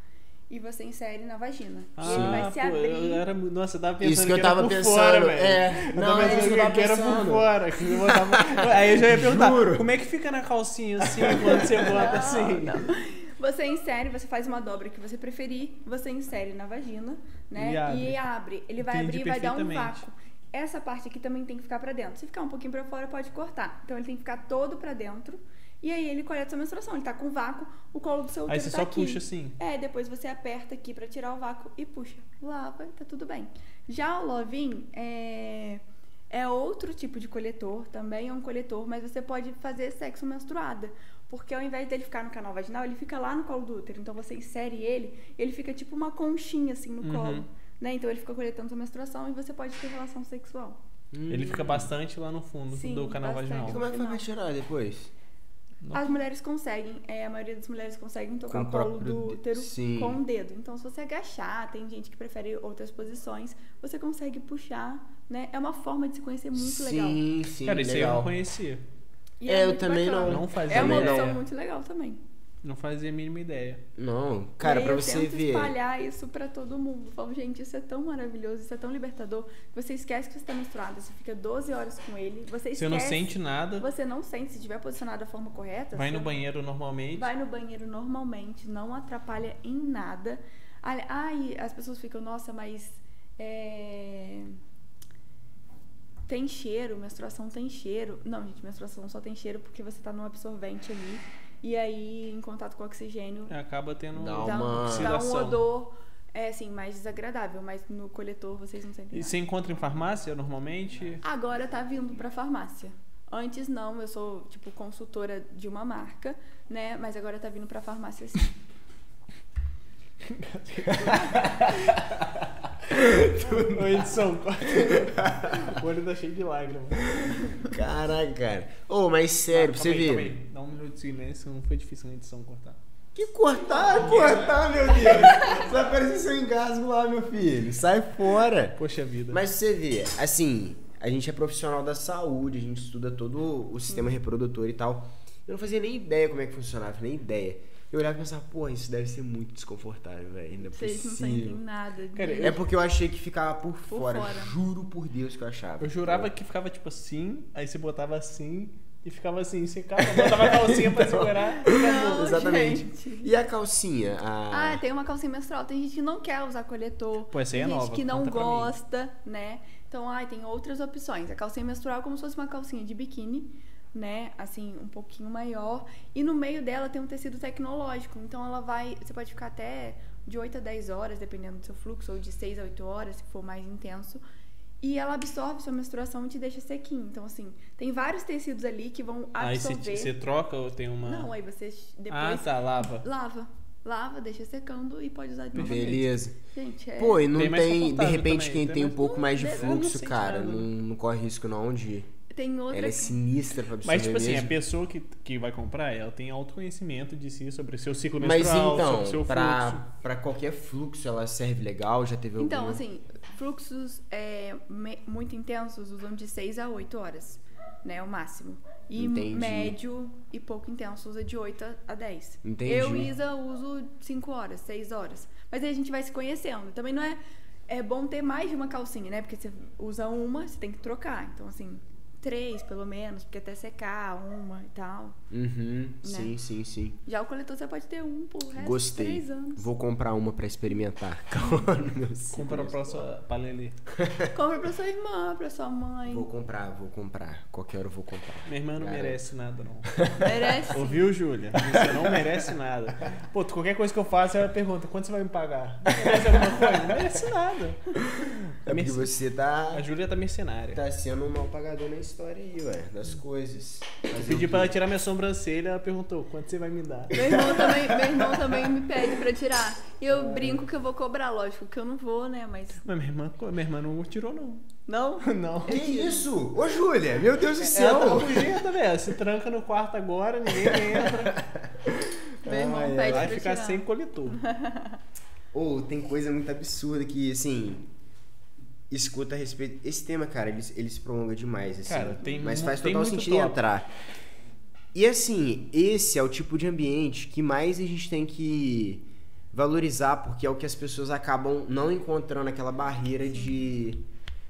Speaker 3: e você insere na vagina. e ele vai se
Speaker 1: Ah, pô,
Speaker 3: abrir.
Speaker 1: eu era, nossa, eu tava pensando
Speaker 2: Isso que eu
Speaker 1: era
Speaker 2: tava
Speaker 1: por
Speaker 2: pensando,
Speaker 1: fora, velho.
Speaker 2: é.
Speaker 1: Eu
Speaker 2: Não,
Speaker 1: tava
Speaker 2: é isso
Speaker 1: pensando
Speaker 2: que eu tava
Speaker 1: que era por fora. que eu botava- Aí eu já ia perguntar,
Speaker 2: Juro.
Speaker 1: como é que fica na calcinha assim, quando você bota assim?
Speaker 3: Você insere, você faz uma dobra que você preferir, você insere na vagina, né?
Speaker 1: E abre.
Speaker 3: abre. Ele vai
Speaker 1: Entendi
Speaker 3: abrir e vai dar um vácuo. essa parte aqui também tem que ficar pra dentro. Se ficar um pouquinho pra fora, pode cortar. Então ele tem que ficar todo pra dentro. E aí ele coleta sua menstruação. Ele tá com vácuo, o colo do seu útero
Speaker 1: Aí você
Speaker 3: tá
Speaker 1: só
Speaker 3: aqui.
Speaker 1: puxa assim.
Speaker 3: É, depois você aperta aqui pra tirar o vácuo e puxa. Lava, tá tudo bem. Já o Lovin é, é outro tipo de coletor, também é um coletor, mas você pode fazer sexo menstruada. Porque ao invés dele ficar no canal vaginal, ele fica lá no colo do útero. Então você insere ele, ele fica tipo uma conchinha assim no
Speaker 1: Uhum.
Speaker 3: colo. Né? Então ele fica coletando sua menstruação e você pode ter relação sexual.
Speaker 1: Ele fica bastante lá no fundo
Speaker 3: Sim,
Speaker 1: do canal
Speaker 3: bastante.
Speaker 1: vaginal.
Speaker 2: E como é que pra tirar depois?
Speaker 1: Não.
Speaker 3: As mulheres conseguem, é, a maioria das mulheres conseguem tocar
Speaker 2: Com
Speaker 3: o colo do útero
Speaker 2: sim.
Speaker 3: com o dedo. Então, se você agachar, tem gente que prefere outras posições, você consegue puxar, né? É uma forma de se conhecer muito
Speaker 2: sim,
Speaker 3: legal.
Speaker 2: Sim,
Speaker 1: Cara, isso aí eu
Speaker 2: legal.
Speaker 1: não conhecia.
Speaker 3: E
Speaker 2: É, eu
Speaker 3: muito
Speaker 2: também
Speaker 3: bacana.
Speaker 2: não.
Speaker 1: Não fazia
Speaker 3: É uma opção
Speaker 2: não.
Speaker 3: muito legal também.
Speaker 1: Não fazia a mínima ideia.
Speaker 2: Não, cara,
Speaker 3: aí eu
Speaker 2: você
Speaker 3: tento
Speaker 2: ver.
Speaker 3: espalhar isso pra todo mundo. Eu Falo, gente, isso é tão maravilhoso, isso é tão libertador. que Você esquece que você tá menstruada, você fica 12 horas com ele, você esquece.
Speaker 1: Você não sente nada,
Speaker 3: Você não sente, se estiver posicionado da forma correta.
Speaker 1: vai no banheiro normalmente.
Speaker 3: Vai no banheiro normalmente, não atrapalha em nada. Ai, ai, as pessoas ficam, nossa, mas é, tem cheiro, menstruação tem cheiro. Não, gente, menstruação só tem cheiro porque você tá num absorvente ali. E aí, em contato com o oxigênio,
Speaker 1: Acaba tendo.
Speaker 2: Dá uma
Speaker 3: um, dá um odor, é assim, mais desagradável. Mas no coletor vocês não sentem
Speaker 1: E
Speaker 3: nada.
Speaker 1: você encontra em farmácia normalmente?
Speaker 3: Agora tá vindo pra farmácia. Antes não, eu sou, tipo, consultora de uma marca, né? Mas agora tá vindo pra farmácia sim.
Speaker 1: Ô, edição. O olho tá cheio de lágrimas.
Speaker 2: Caraca, cara. Ô, mas sério, pra você
Speaker 1: Calma aí, calma
Speaker 2: ver.
Speaker 1: aí. Dá um minuto de silêncio, não foi difícil na edição cortar.
Speaker 2: Que cortar, cortar, meu Deus. Vai aparecer seu engasgo lá, meu filho. Sai fora.
Speaker 1: Poxa vida.
Speaker 2: Mas você vê, assim, a gente é profissional da saúde, a gente estuda todo o sistema reprodutor e tal. Eu não fazia nem ideia como é que funcionava, nem ideia. Eu olhava e pensava, pô, isso deve ser muito desconfortável, velho. Não é
Speaker 3: Vocês não sentem
Speaker 2: possível.
Speaker 3: nada.
Speaker 1: Cara,
Speaker 3: de-
Speaker 2: É porque eu achei que ficava por,
Speaker 3: Por
Speaker 2: fora.
Speaker 3: fora.
Speaker 2: Juro por Deus que eu achava.
Speaker 1: Eu jurava que ficava tipo assim, aí você botava assim e ficava assim, secava, botava a calcinha pra segurar.
Speaker 3: Não,
Speaker 2: Exatamente.
Speaker 3: gente.
Speaker 2: E a calcinha? A...
Speaker 3: Ah, tem uma calcinha menstrual. Tem gente que não quer usar coletor.
Speaker 1: Pô, essa aí é
Speaker 3: tem gente
Speaker 1: nova,
Speaker 3: que não
Speaker 1: conta
Speaker 3: gosta, né? Então, ai, tem outras opções. A calcinha menstrual é como se fosse uma calcinha de biquíni, né? Assim, um pouquinho maior. E no meio dela tem um tecido tecnológico. Então, ela vai. Você pode ficar até de 8 a 10 horas, dependendo do seu fluxo, ou de 6 a 8 horas, se for mais intenso. E ela absorve sua menstruação e te deixa sequinho. Então, assim, tem vários tecidos ali que vão
Speaker 1: Aí você,
Speaker 3: absorver.
Speaker 1: troca ou tem uma.
Speaker 3: Não, aí você depois
Speaker 1: ah, tá, lava.
Speaker 3: lava. Lava, deixa secando e pode usar de novo.
Speaker 2: Beleza.
Speaker 3: Gente, é.
Speaker 2: Pô, e não
Speaker 1: mais
Speaker 2: tem, de repente,
Speaker 1: também,
Speaker 2: quem
Speaker 1: tem
Speaker 2: tem um
Speaker 1: mais-
Speaker 2: pouco mais de
Speaker 3: não
Speaker 2: fluxo, cara, não, não corre risco não de...
Speaker 3: Tem outra.
Speaker 2: Ela é sinistra pra absorver
Speaker 1: Mas, tipo assim, a pessoa que, que vai comprar, ela tem autoconhecimento de si sobre o seu ciclo
Speaker 2: Mas
Speaker 1: menstrual, sobre o
Speaker 2: então,
Speaker 1: seu fluxo.
Speaker 2: pra, pra qualquer fluxo ela serve legal? Já teve
Speaker 3: Então,
Speaker 2: algum?
Speaker 3: assim, fluxos é, me- muito intensos usam de 6 a 8 horas, né? O máximo. E
Speaker 2: Entendi.
Speaker 3: médio e pouco intenso usa de 8 a 10.
Speaker 2: Entendi.
Speaker 3: Eu, Isa, uso 5 horas, 6 horas. Mas aí a gente vai se conhecendo. Também não é. É bom ter mais de uma calcinha, né? Porque você usa uma, você tem que trocar. Então, assim, três pelo menos, porque até secar uma e tal.
Speaker 2: Uhum,
Speaker 3: Né?
Speaker 2: sim, sim, sim.
Speaker 3: Já o coletor você pode ter um por resto
Speaker 2: Gostei.
Speaker 3: de 3 anos.
Speaker 2: Vou comprar uma pra experimentar.
Speaker 1: Compra pra sua pra Lelê.
Speaker 3: Compra pra sua irmã, pra sua mãe.
Speaker 2: Vou comprar, vou comprar. Qualquer hora eu vou comprar.
Speaker 1: Minha irmã não
Speaker 2: Cara.
Speaker 1: merece nada, não.
Speaker 3: Merece.
Speaker 1: Ouviu, Júlia? Você não merece nada. Pô, qualquer coisa que eu faço, ela pergunta: quanto você vai me pagar? Merece alguma coisa? Não merece nada.
Speaker 2: É porque
Speaker 1: Merce-
Speaker 2: você tá,
Speaker 1: A Júlia tá mercenária.
Speaker 2: tá sendo um mal pagador na história aí, ué, das coisas.
Speaker 1: Eu pedi pra ela tirar minha sobrancelha, ela perguntou: quanto você vai me dar?
Speaker 3: Meu irmão, também, meu irmão também me pede pra tirar. E eu brinco que eu vou cobrar, lógico que eu não vou, né? Mas.
Speaker 1: Mas minha irmã, minha irmã não tirou, não.
Speaker 3: Não?
Speaker 1: Não.
Speaker 2: Que isso? Ô, Júlia, meu Deus do
Speaker 1: Ela
Speaker 2: céu!
Speaker 1: tá fugindo, velho. Se tranca no quarto agora, ninguém entra.
Speaker 3: Meu irmão
Speaker 2: ai,
Speaker 3: pede
Speaker 1: Vai
Speaker 3: pra
Speaker 1: ficar
Speaker 3: tirar.
Speaker 1: sem coletor.
Speaker 2: Ou tem coisa muito absurda que, assim, escuta a respeito. Esse tema, cara, ele, ele se prolonga demais, assim.
Speaker 1: Cara, tem
Speaker 2: mas faz total sentido
Speaker 1: tópico.
Speaker 2: entrar. E assim, esse é o tipo de ambiente que mais a gente tem que valorizar, porque é o que as pessoas acabam não encontrando aquela barreira de.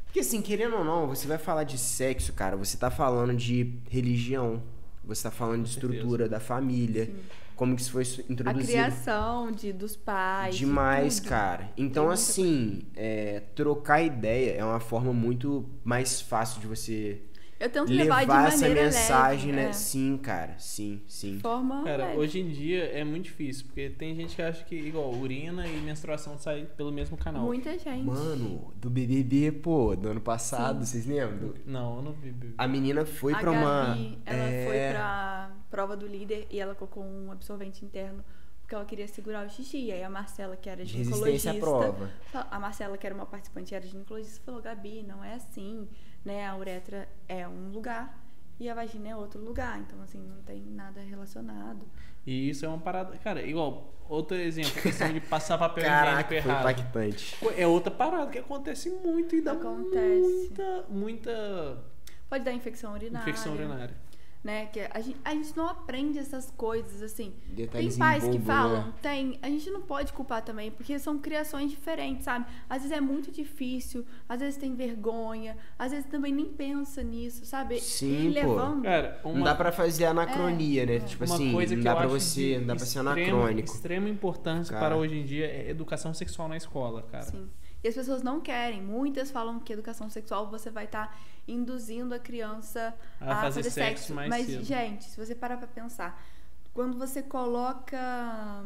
Speaker 2: Porque assim, querendo ou não, você vai falar de sexo, cara, você tá falando de religião. Você tá falando de
Speaker 1: certeza.
Speaker 2: estrutura da família,
Speaker 3: Sim.
Speaker 2: como que isso foi
Speaker 3: A
Speaker 2: introduzido.
Speaker 3: criação de, dos pais. de
Speaker 2: Demais,
Speaker 3: tudo.
Speaker 2: cara. Então, assim, é, trocar ideia é uma forma muito mais fácil de você
Speaker 3: Eu tento levar,
Speaker 2: levar
Speaker 3: de
Speaker 2: essa
Speaker 3: maneira
Speaker 2: mensagem,
Speaker 3: leve,
Speaker 2: né?
Speaker 3: é.
Speaker 2: Sim, cara. Sim, sim.
Speaker 3: Forma
Speaker 1: Cara,
Speaker 3: leve.
Speaker 1: hoje em dia é muito difícil, porque tem gente que acha que, igual, urina e menstruação saem pelo mesmo canal.
Speaker 3: Muita gente.
Speaker 2: Mano, do BBB, pô, do ano passado, vocês lembram?
Speaker 1: Não, eu não vi. vi-
Speaker 2: A menina foi
Speaker 3: a
Speaker 2: pra uma.
Speaker 3: Gabi, ela
Speaker 2: é,
Speaker 3: foi pra prova do líder e ela colocou um absorvente interno porque ela queria segurar o xixi. E aí a Marcela, que era ginecologista...
Speaker 2: resistência à prova.
Speaker 3: A Marcela, que era uma participante, era ginecologista, falou, Gabi, não é assim, né? A uretra é um lugar e a vagina é outro lugar. Então, assim, não tem nada relacionado.
Speaker 1: E isso é uma parada. Cara, igual, outro exemplo, a questão de passar papel
Speaker 2: Caraca,
Speaker 1: higiênico
Speaker 2: foi
Speaker 1: errado.
Speaker 2: impactante.
Speaker 1: É outra parada que acontece muito e dá
Speaker 3: Acontece.
Speaker 1: muita, muita
Speaker 3: Pode dar infecção urinária.
Speaker 1: infecção urinária.
Speaker 3: Né? Que a gente, a gente não aprende essas coisas, assim. Tem
Speaker 2: Detalhezinho
Speaker 3: pais que
Speaker 2: bobo,
Speaker 3: falam,
Speaker 2: né?
Speaker 3: tem. A gente não pode culpar também, porque são criações diferentes, sabe? Às vezes é muito difícil, às vezes tem vergonha, às vezes também nem pensa nisso, sabe?
Speaker 2: Sim,
Speaker 3: e
Speaker 2: pô.
Speaker 3: levando.
Speaker 1: Cara, uma,
Speaker 2: Não dá pra fazer anacronia, né? Tipo
Speaker 1: uma
Speaker 2: assim,
Speaker 1: coisa
Speaker 2: não dá pra você, não dá pra ser
Speaker 1: extrema-
Speaker 2: anacrônico.
Speaker 1: Extrema importância
Speaker 2: Cara.
Speaker 1: para hoje em dia é educação sexual na escola, cara.
Speaker 3: Sim. E as pessoas não querem. Muitas falam que educação sexual você vai estar induzindo a criança
Speaker 1: A
Speaker 3: a,
Speaker 1: fazer
Speaker 3: fazer,
Speaker 1: sexo
Speaker 3: sexo. Mas,
Speaker 1: cedo.
Speaker 3: gente, se você parar pra pensar, quando você coloca.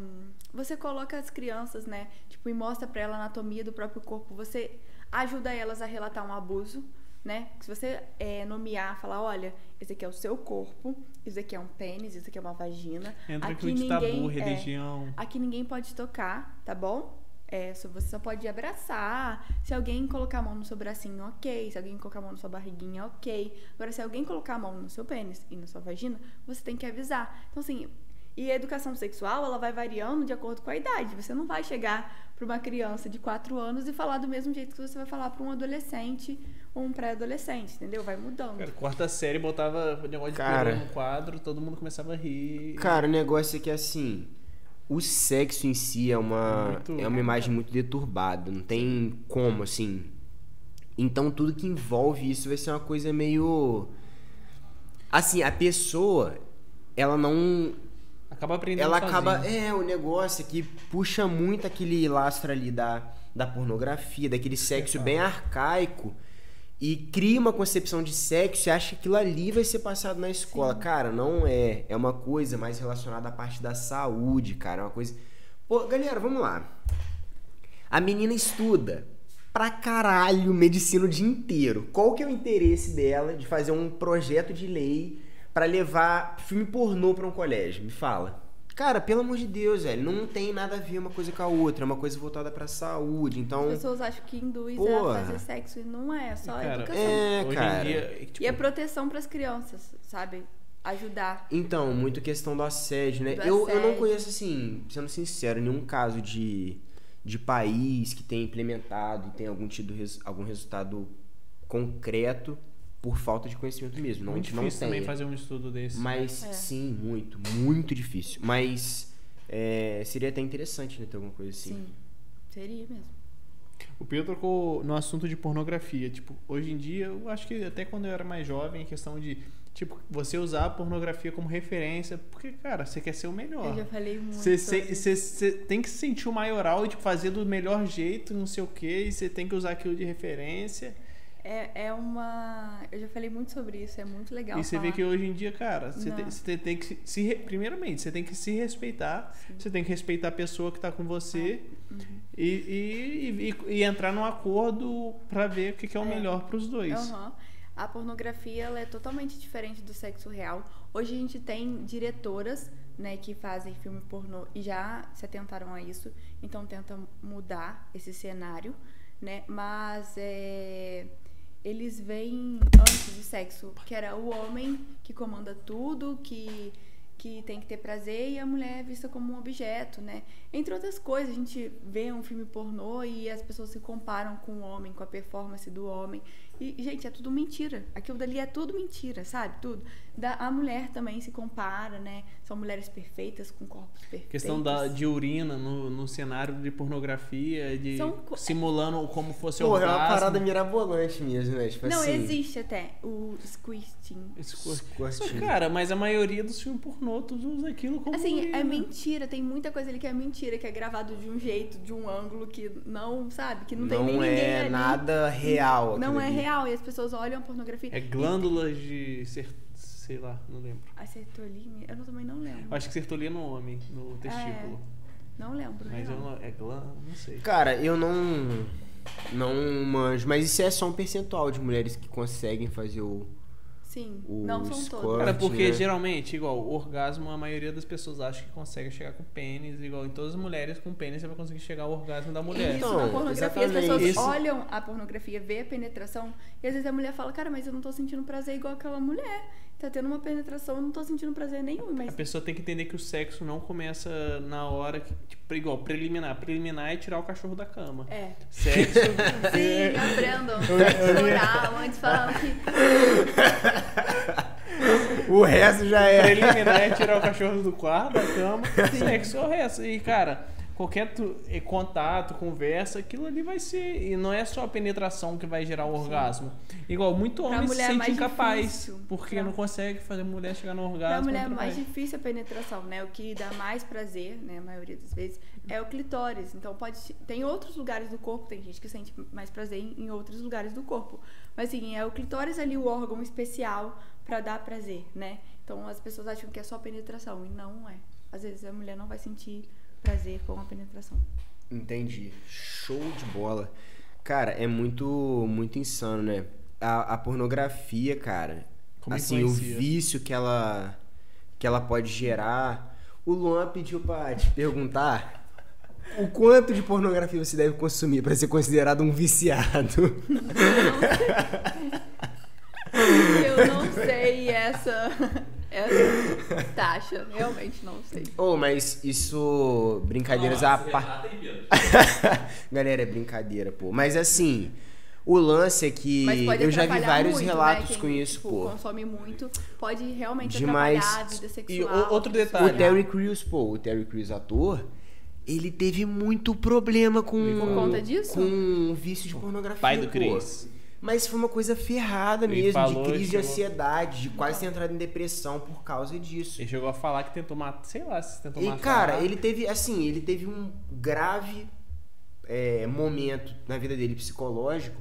Speaker 3: Você coloca as crianças, né? Tipo, e mostra pra ela a anatomia do próprio corpo, você ajuda elas a relatar um abuso. Né? Se você é, nomear, falar, olha, esse aqui é o seu corpo, isso aqui é um pênis, isso aqui é uma vagina.
Speaker 1: Entra
Speaker 3: aqui
Speaker 1: de tabu,
Speaker 3: ninguém, é,
Speaker 1: religião.
Speaker 3: Aqui ninguém pode tocar, tá bom? É, você só pode abraçar. Se alguém colocar a mão no seu bracinho, ok. Se alguém colocar a mão na sua barriguinha, ok. Agora, se alguém colocar a mão no seu pênis e na sua vagina, você tem que avisar. Então, assim, e a educação sexual, ela vai variando de acordo com a idade. Você não vai chegar para uma criança de 4 anos e falar do mesmo jeito que você vai falar para um adolescente ou um pré-adolescente, entendeu? Vai mudando.
Speaker 1: Cara, quarta série botava o negócio de
Speaker 2: Cara.
Speaker 1: no quadro, todo mundo começava a rir.
Speaker 2: Cara, o negócio é que assim, o sexo em si é uma
Speaker 1: Muito-
Speaker 2: é uma imagem muito deturbada, não tem como assim. Então tudo que envolve isso vai ser uma coisa meio assim, a pessoa ela não
Speaker 1: Acaba aprendendo
Speaker 2: ela
Speaker 1: sozinho.
Speaker 2: acaba é o negócio é que puxa muito aquele lastro ali da da pornografia, daquele sexo bem arcaico e cria uma concepção de sexo e acha que aquilo ali vai ser passado na escola. Cara, não é. É uma coisa mais relacionada à parte da saúde, cara. É uma coisa. Pô, galera, vamos lá. A menina estuda pra caralho medicina o dia inteiro. Qual que é o interesse dela de fazer um projeto de lei pra levar filme pornô pra um colégio? Me fala. Cara, pelo amor de Deus, velho, não tem nada a ver uma coisa com a outra, é uma coisa voltada pra saúde.
Speaker 3: As
Speaker 2: Então,
Speaker 3: pessoas acham que induz
Speaker 2: Porra.
Speaker 3: a fazer sexo e não é, é só
Speaker 1: Cara,
Speaker 3: educação.
Speaker 2: é, cara.
Speaker 1: dia, tipo,
Speaker 3: E a proteção para as crianças, sabe? Ajudar.
Speaker 2: Então, muito questão do assédio, né?
Speaker 3: Do
Speaker 2: eu, eu não
Speaker 3: assédio.
Speaker 2: conheço, assim, sendo sincero, nenhum caso de, de país que tenha implementado e tenha algum, tido res- algum resultado concreto por falta de conhecimento mesmo. Não,
Speaker 1: muito
Speaker 2: não
Speaker 1: difícil
Speaker 2: tem.
Speaker 1: também fazer um estudo desse.
Speaker 2: Mas
Speaker 3: É.
Speaker 2: sim, muito, muito difícil. Mas é, seria até interessante né, ter alguma coisa assim.
Speaker 3: Sim. Seria mesmo.
Speaker 1: O Pedro tocou no assunto de pornografia. Tipo, hoje em dia, eu acho que até quando eu era mais jovem, a questão de, tipo, você usar a pornografia como referência, porque, cara, você quer ser o melhor.
Speaker 3: Eu já falei muito.
Speaker 1: Você
Speaker 3: sobre
Speaker 1: se- você- você tem que se sentir o maioral e tipo, fazer do melhor jeito, não sei o que, e você tem que usar aquilo de referência.
Speaker 3: É, é uma. Eu já falei muito sobre isso, é muito legal.
Speaker 1: e você vê
Speaker 3: falar.
Speaker 1: que hoje em dia, cara, você tem, você tem que se- se. Primeiramente, você tem que se respeitar, você tem que respeitar a pessoa que tá com você
Speaker 3: Uhum.
Speaker 1: e, e, e- e entrar num acordo pra ver o que, que é o
Speaker 3: É.
Speaker 1: melhor pros dois.
Speaker 3: Aham. A pornografia ela é totalmente diferente do sexo real. Hoje a gente tem diretoras né, que fazem filme pornô e já se atentaram a isso, então tentam mudar esse cenário, né? Mas é, eles veem antes do sexo que era o homem que comanda tudo, que que tem que ter prazer e a mulher é vista como um objeto, né? Entre outras coisas, a gente vê um filme pornô e as pessoas se comparam com o homem, com a performance do homem. E, gente, é tudo mentira. Aquilo dali é tudo mentira, sabe? Tudo. Da, a mulher também se compara, né? São mulheres perfeitas, com corpos perfeitos.
Speaker 1: Questão da, de urina no, no cenário de pornografia, de
Speaker 3: São co-
Speaker 1: simulando como fosse
Speaker 2: Porra, é
Speaker 1: orgasmo.
Speaker 2: uma parada mirabolante mesmo, né? Tipo
Speaker 3: Não,
Speaker 2: assim.
Speaker 3: existe até o squirting.
Speaker 2: Squirting.
Speaker 1: Cara, mas a maioria dos filmes pornô, tu usa aquilo como
Speaker 3: Assim,
Speaker 1: urina.
Speaker 3: é mentira, tem muita coisa ali que é mentira, que é gravado de um jeito, de um ângulo que não, sabe? Que não, tem nem
Speaker 2: Não
Speaker 3: ninguém
Speaker 2: é
Speaker 3: ali.
Speaker 2: nada real.
Speaker 3: Não é
Speaker 2: ali.
Speaker 3: Real, e as pessoas olham a pornografia.
Speaker 1: É glândulas de... Ser, sei lá, não lembro.
Speaker 3: A sertoline, eu não- também não lembro.
Speaker 1: Acho que sertolia no homem, no testículo.
Speaker 3: Não lembro.
Speaker 1: Mas eu
Speaker 3: real.
Speaker 1: não, é glândula, não sei.
Speaker 2: Cara, eu não. Não manjo. Mas isso é só um percentual de mulheres que conseguem fazer o.
Speaker 3: Sim,
Speaker 2: o
Speaker 3: não são
Speaker 2: squirt.
Speaker 3: todas.
Speaker 1: Cara, porque
Speaker 2: né?
Speaker 1: geralmente, igual, o orgasmo, a maioria das pessoas acha que consegue chegar com pênis, igual em todas as mulheres com pênis você vai conseguir chegar ao orgasmo da mulher.
Speaker 3: Isso,
Speaker 2: Então,
Speaker 3: na pornografia, as
Speaker 2: exatamente.
Speaker 3: pessoas
Speaker 1: Isso.
Speaker 3: olham a pornografia, vê a penetração, e às vezes a mulher fala, cara, mas eu não tô sentindo prazer igual aquela mulher. Tá tendo uma penetração, eu não tô sentindo prazer nenhum.
Speaker 1: A
Speaker 3: Mas
Speaker 1: pessoa tem que entender que o sexo não começa na hora que, tipo, igual, preliminar. Preliminar é tirar o cachorro da cama.
Speaker 3: é.
Speaker 1: Sexo.
Speaker 3: Sim, aprendam. Chorar antes falando que.
Speaker 2: O resto já é.
Speaker 1: preliminar é tirar o cachorro do quarto, da cama. Sexo é o resto. E, cara, qualquer tu- eh, contato, conversa, aquilo ali vai ser. E não é só a penetração que vai gerar o orgasmo. Igual, muito
Speaker 3: Pra
Speaker 1: homem se
Speaker 3: é
Speaker 1: sente
Speaker 3: mais
Speaker 1: incapaz.
Speaker 3: difícil.
Speaker 1: Porque
Speaker 3: Pra-
Speaker 1: não consegue fazer a mulher chegar no orgasmo.
Speaker 3: Pra mulher é mais difícil a penetração, né? O que dá mais prazer, né? A maioria das vezes, é o clitóris. Então pode. Tem outros lugares do corpo, tem gente que sente mais prazer em, em outros lugares do corpo. Mas assim, é o clitóris ali o órgão especial pra dar prazer, né? Então as pessoas acham que é só penetração, e não é. Às vezes a mulher não vai sentir prazer com a penetração.
Speaker 2: Entendi. Show de bola. Cara, é muito, muito insano, né? A, a pornografia, cara.
Speaker 1: Como
Speaker 2: assim, o vício que ela, que ela pode gerar. O Luan pediu pra te perguntar o quanto de pornografia você deve consumir pra ser considerado um viciado.
Speaker 3: Eu não sei essa, essa taxa, realmente não sei.
Speaker 2: oh, mas isso. Brincadeiras à parte. Galera, é brincadeira, pô. Mas assim, o lance é que eu já vi vários
Speaker 3: muito,
Speaker 2: relatos
Speaker 3: né? Quem,
Speaker 2: com isso,
Speaker 3: tipo,
Speaker 2: pô.
Speaker 3: consome muito, pode realmente
Speaker 2: Demais.
Speaker 3: atrapalhar a vida
Speaker 1: E
Speaker 3: sexual.
Speaker 1: o- outro detalhe.
Speaker 2: O Terry Crews, pô, o Terry Crews, ator, ele teve muito problema com.
Speaker 3: Por conta disso?
Speaker 2: Com vício de pornografia.
Speaker 1: Pai do
Speaker 2: pô.
Speaker 1: Chris.
Speaker 2: Mas foi uma coisa ferrada
Speaker 1: Ele
Speaker 2: mesmo,
Speaker 1: falou,
Speaker 2: de crise de
Speaker 1: chegou-
Speaker 2: ansiedade, de quase ter entrado em depressão por causa disso.
Speaker 1: Ele chegou a falar que tentou matar. Sei lá se tentou
Speaker 2: E,
Speaker 1: matar.
Speaker 2: cara, ele teve, assim, ele teve um grave é, momento na vida dele psicológico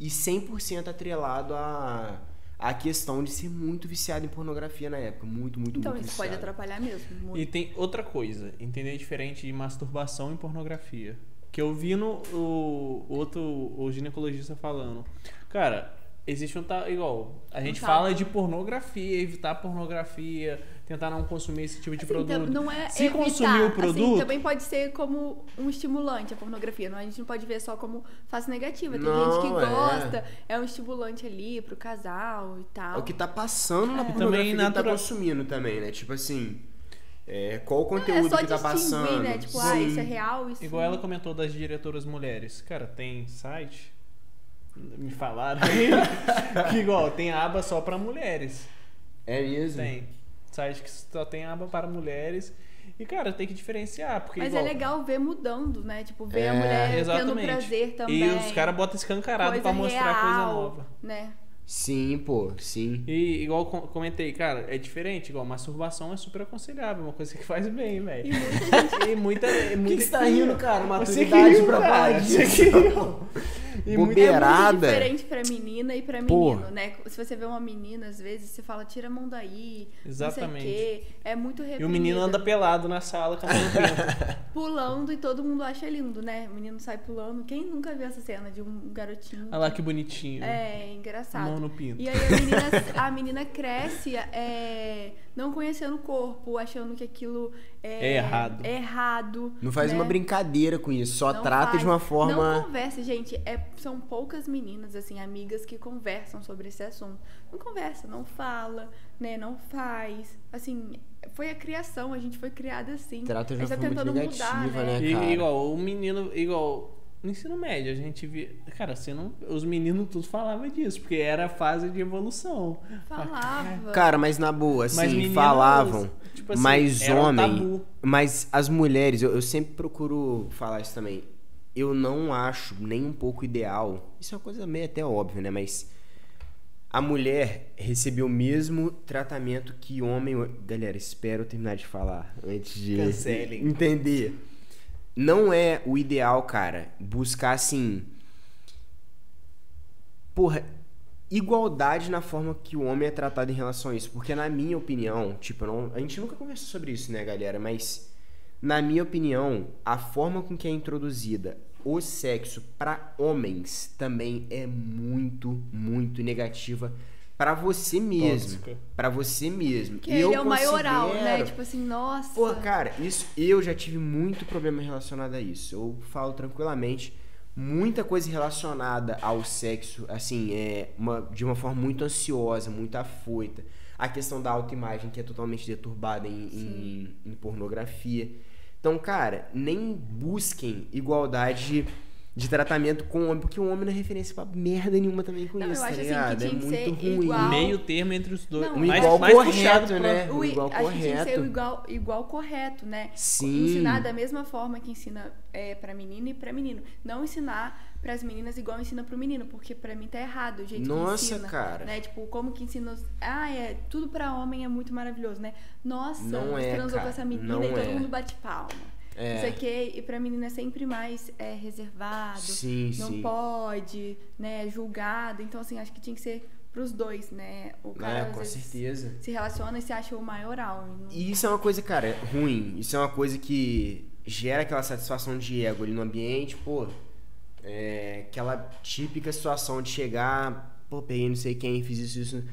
Speaker 2: e 100% atrelado à, à questão de ser muito viciado em pornografia na época. Muito, muito,
Speaker 3: Então
Speaker 2: muito
Speaker 3: isso pode
Speaker 2: viciado.
Speaker 3: atrapalhar mesmo. Muito.
Speaker 1: E tem outra coisa, entender diferente de masturbação e pornografia. Que eu vi no o, outro o ginecologista falando. Cara, existe um ta- igual, a gente fala de pornografia, evitar pornografia, tentar não consumir esse tipo de
Speaker 3: Assim,
Speaker 1: produto.
Speaker 3: tam- não é
Speaker 1: Se
Speaker 3: evitar,
Speaker 1: consumir o
Speaker 3: assim,
Speaker 1: produto,
Speaker 3: também pode ser como um estimulante a pornografia. Não, a gente não pode ver só como face negativa. Tem
Speaker 2: Não,
Speaker 3: gente que
Speaker 2: é.
Speaker 3: gosta, é um estimulante ali pro casal e tal.
Speaker 2: É o que tá passando na
Speaker 3: É.
Speaker 2: pornografia
Speaker 1: Também
Speaker 2: que ele tá
Speaker 1: natural-
Speaker 2: consumindo também, né? Tipo assim, é, qual o
Speaker 3: é
Speaker 2: conteúdo
Speaker 3: só
Speaker 2: que tá
Speaker 3: distinguir,
Speaker 2: passando.
Speaker 3: né? Tipo, ah,
Speaker 2: Sim.
Speaker 3: isso é real, isso
Speaker 1: igual ela comentou das diretoras mulheres. Cara, tem site me falaram aí que igual tem aba só pra mulheres.
Speaker 2: É mesmo?
Speaker 1: Tem. Site que só tem aba para mulheres. E, cara, tem que diferenciar. Porque,
Speaker 3: Mas
Speaker 1: igual,
Speaker 3: é legal ver mudando, né? Tipo, ver
Speaker 2: É,
Speaker 3: a mulher tendo
Speaker 1: Exatamente.
Speaker 3: prazer também.
Speaker 1: E os caras botam escancarado
Speaker 3: coisa
Speaker 1: pra mostrar coisa
Speaker 3: real,
Speaker 1: nova.
Speaker 3: Né?
Speaker 2: Sim, pô, sim.
Speaker 1: E igual com- comentei, cara, é diferente. Igual masturbação é super aconselhável, uma coisa que faz bem, velho.
Speaker 3: E muita gente.
Speaker 1: E muita. e muita
Speaker 2: que, que você tá rindo, cara?
Speaker 1: Você que
Speaker 2: Maturidade
Speaker 1: riu,
Speaker 2: pra
Speaker 1: cara. Você
Speaker 2: disso.
Speaker 1: que riu. E muita-
Speaker 3: É
Speaker 2: Bobeirada.
Speaker 3: muito diferente pra menina e pra
Speaker 2: Pô.
Speaker 3: menino, né? Se você vê uma menina, às vezes, você fala, tira a mão daí,
Speaker 1: Exatamente.
Speaker 3: não sei o quê. É muito
Speaker 1: E
Speaker 3: reprimida.
Speaker 1: o menino anda pelado na sala com a mão no pinto.
Speaker 3: Pulando e todo mundo acha lindo, né? O menino sai pulando. Quem nunca viu essa cena de um garotinho?
Speaker 1: Olha lá que bonitinho.
Speaker 3: É, engraçado.
Speaker 1: Mão no pinto.
Speaker 3: E aí a menina, a menina cresce é, não conhecendo o corpo, achando que aquilo é,
Speaker 1: É errado.
Speaker 3: é errado,
Speaker 2: Não faz
Speaker 3: né?
Speaker 2: uma brincadeira com isso, só
Speaker 3: Não
Speaker 2: trata
Speaker 3: faz.
Speaker 2: de uma forma.
Speaker 3: Não converse, gente. É são poucas meninas, assim, amigas que conversam sobre esse assunto. Não conversa, não fala, né? Não faz. Assim, foi a criação, a gente foi criada assim.
Speaker 2: Trata de
Speaker 3: a
Speaker 2: uma
Speaker 3: gente tá
Speaker 2: forma
Speaker 3: tentando mudar,
Speaker 2: negativa,
Speaker 3: né?
Speaker 2: né?
Speaker 1: E-
Speaker 2: cara?
Speaker 1: igual, o menino, igual. No ensino médio, a gente via. Cara, você não, os meninos tudo falavam disso, porque era a fase de evolução.
Speaker 3: Falava.
Speaker 2: Cara, mas na boa, assim,
Speaker 1: Mas meninos,
Speaker 2: falavam.
Speaker 1: tipo assim,
Speaker 2: mas
Speaker 1: era um
Speaker 2: homem.
Speaker 1: tabu.
Speaker 2: Mas as mulheres, eu, eu sempre procuro falar isso também. Eu não acho nem um pouco ideal. Isso é uma coisa meio até óbvia, né? Mas a mulher recebeu o mesmo tratamento que homem. Galera, espero terminar de falar antes de
Speaker 1: Cancelem.
Speaker 2: entender. Não é o ideal, cara, buscar assim. Porra, igualdade na forma que o homem é tratado em relação a isso. Porque, na minha opinião, tipo, não, a gente nunca conversou sobre isso, né, galera? Mas, na minha opinião, a forma com que é introduzida o sexo para homens também é muito, muito negativa para você mesmo. Para você mesmo.
Speaker 3: Que
Speaker 2: E
Speaker 3: ele
Speaker 2: eu
Speaker 3: é o maioral, né? Tipo assim, nossa.
Speaker 2: Pô, cara, isso eu já tive muito problema relacionado a isso. Eu falo tranquilamente, muita coisa relacionada ao sexo, assim, é uma, de uma forma muito ansiosa, muito afoita. A questão da autoimagem, que é totalmente deturbada em, em, em pornografia. Então, cara, nem busquem igualdade de tratamento com o homem, porque o homem não é referência pra merda nenhuma também com
Speaker 3: Não,
Speaker 2: isso,
Speaker 3: eu
Speaker 2: tá
Speaker 3: acho assim que
Speaker 2: ligado?
Speaker 3: tinha
Speaker 2: é
Speaker 3: que
Speaker 2: muito
Speaker 3: ser
Speaker 2: ruim.
Speaker 3: igual.
Speaker 1: Meio termo entre os dois.
Speaker 3: Não,
Speaker 2: Um
Speaker 1: mais,
Speaker 2: igual
Speaker 1: mais
Speaker 2: correto, né?
Speaker 3: O,
Speaker 2: igual
Speaker 3: acho que tinha que ser
Speaker 2: correto.
Speaker 3: o igual, igual correto, né?
Speaker 2: Sim.
Speaker 3: Ensinar da mesma forma que ensina é, pra menina e pra menino. Não ensinar pras meninas igual ensina pro menino, porque pra mim tá errado o jeito
Speaker 2: Nossa,
Speaker 3: que ensina.
Speaker 2: cara.
Speaker 3: Né? Tipo, como que ensina... os- Ah, é, tudo pra homem é muito maravilhoso, né? Nossa,
Speaker 2: Não é,
Speaker 3: transou
Speaker 2: cara,
Speaker 3: com essa menina
Speaker 2: não
Speaker 3: e todo
Speaker 2: é.
Speaker 3: mundo bate palma.
Speaker 2: É.
Speaker 3: Não sei o quê. E pra menina é sempre mais é, reservado.
Speaker 2: Sim,
Speaker 3: não
Speaker 2: sim.
Speaker 3: pode, né? Julgado. Então, assim, acho que tinha que ser pros dois, né? O cara,
Speaker 2: É, com certeza.
Speaker 3: se relaciona e se acha o maioral. e não-
Speaker 2: E isso é uma coisa, cara, ruim. Isso é uma coisa que gera aquela satisfação de ego ali no ambiente, pô. É aquela típica situação de chegar, pô, peguei não sei quem, fiz isso, isso.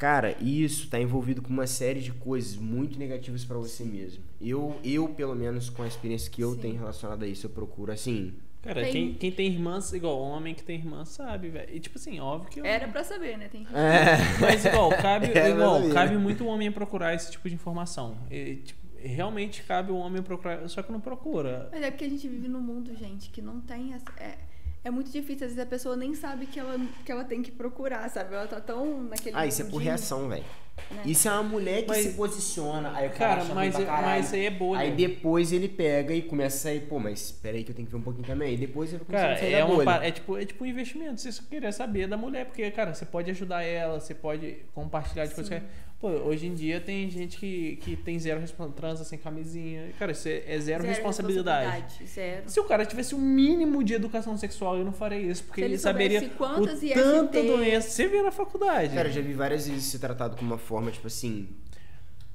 Speaker 2: Cara, isso tá envolvido com uma série de coisas muito negativas pra você mesmo. Eu, eu, pelo menos, com a experiência que eu
Speaker 3: Sim.
Speaker 2: tenho relacionada a isso, eu procuro, assim...
Speaker 1: Cara,
Speaker 3: Tem-
Speaker 1: quem, quem tem irmãs, igual homem que tem irmã, sabe, velho. E tipo assim, óbvio que eu.
Speaker 3: Era pra saber, né? Tem que...
Speaker 2: É.
Speaker 1: Mas igual, cabe,
Speaker 2: É,
Speaker 1: igual,
Speaker 2: ou
Speaker 1: cabe muito o homem procurar esse tipo de informação. E, tipo, realmente cabe o homem procurar, só que não procura.
Speaker 3: Mas é porque a gente vive num mundo, gente, que não tem essa. É, é muito difícil, às vezes a pessoa nem sabe que ela, que ela tem que procurar, sabe? Ela tá tão naquele.
Speaker 2: Ah, isso é por reação, velho.
Speaker 3: né?
Speaker 2: Isso é uma mulher que
Speaker 1: Mas-
Speaker 2: se posiciona, aí o cara,
Speaker 1: Cara,
Speaker 2: acha
Speaker 1: mas,
Speaker 2: pra caralho.
Speaker 1: mas isso aí é bolha.
Speaker 2: Aí depois ele pega e começa a sair, pô, mas peraí que eu tenho que ver um pouquinho também. E depois ele começa
Speaker 1: Cara,
Speaker 2: a sair
Speaker 1: é,
Speaker 2: da bolha.
Speaker 1: par- é, tipo, é tipo um investimento. Você só querer saber da mulher, porque, cara, você pode ajudar ela, você pode compartilhar de coisas que. Pô, hoje em dia tem gente que, que tem zero responsabilidade, transa sem camisinha. Cara, isso é, é zero, responsabilidade.
Speaker 3: responsabilidade, Zero.
Speaker 1: Se o cara tivesse o mínimo de educação sexual, eu não faria isso, porque
Speaker 3: Se
Speaker 1: ele,
Speaker 3: ele
Speaker 1: saberia o
Speaker 3: IST
Speaker 1: tanta doença. Você vê na faculdade.
Speaker 2: Cara, eu já vi várias vezes ser tratado como uma forma, tipo assim.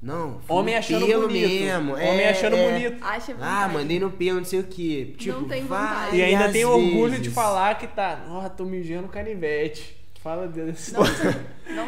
Speaker 2: Não,
Speaker 1: Homem achando
Speaker 2: pelo
Speaker 1: bonito.
Speaker 2: mesmo.
Speaker 1: Homem
Speaker 2: é,
Speaker 1: achando
Speaker 2: é.
Speaker 1: bonito.
Speaker 3: Acha
Speaker 2: Ah, mandei no pelo, não sei o que. Tipo,
Speaker 3: tem vantagem.
Speaker 1: E ainda tem orgulho de
Speaker 2: vezes.
Speaker 1: falar que tá. Ó, tô mijando canivete. Fala desse.
Speaker 3: Não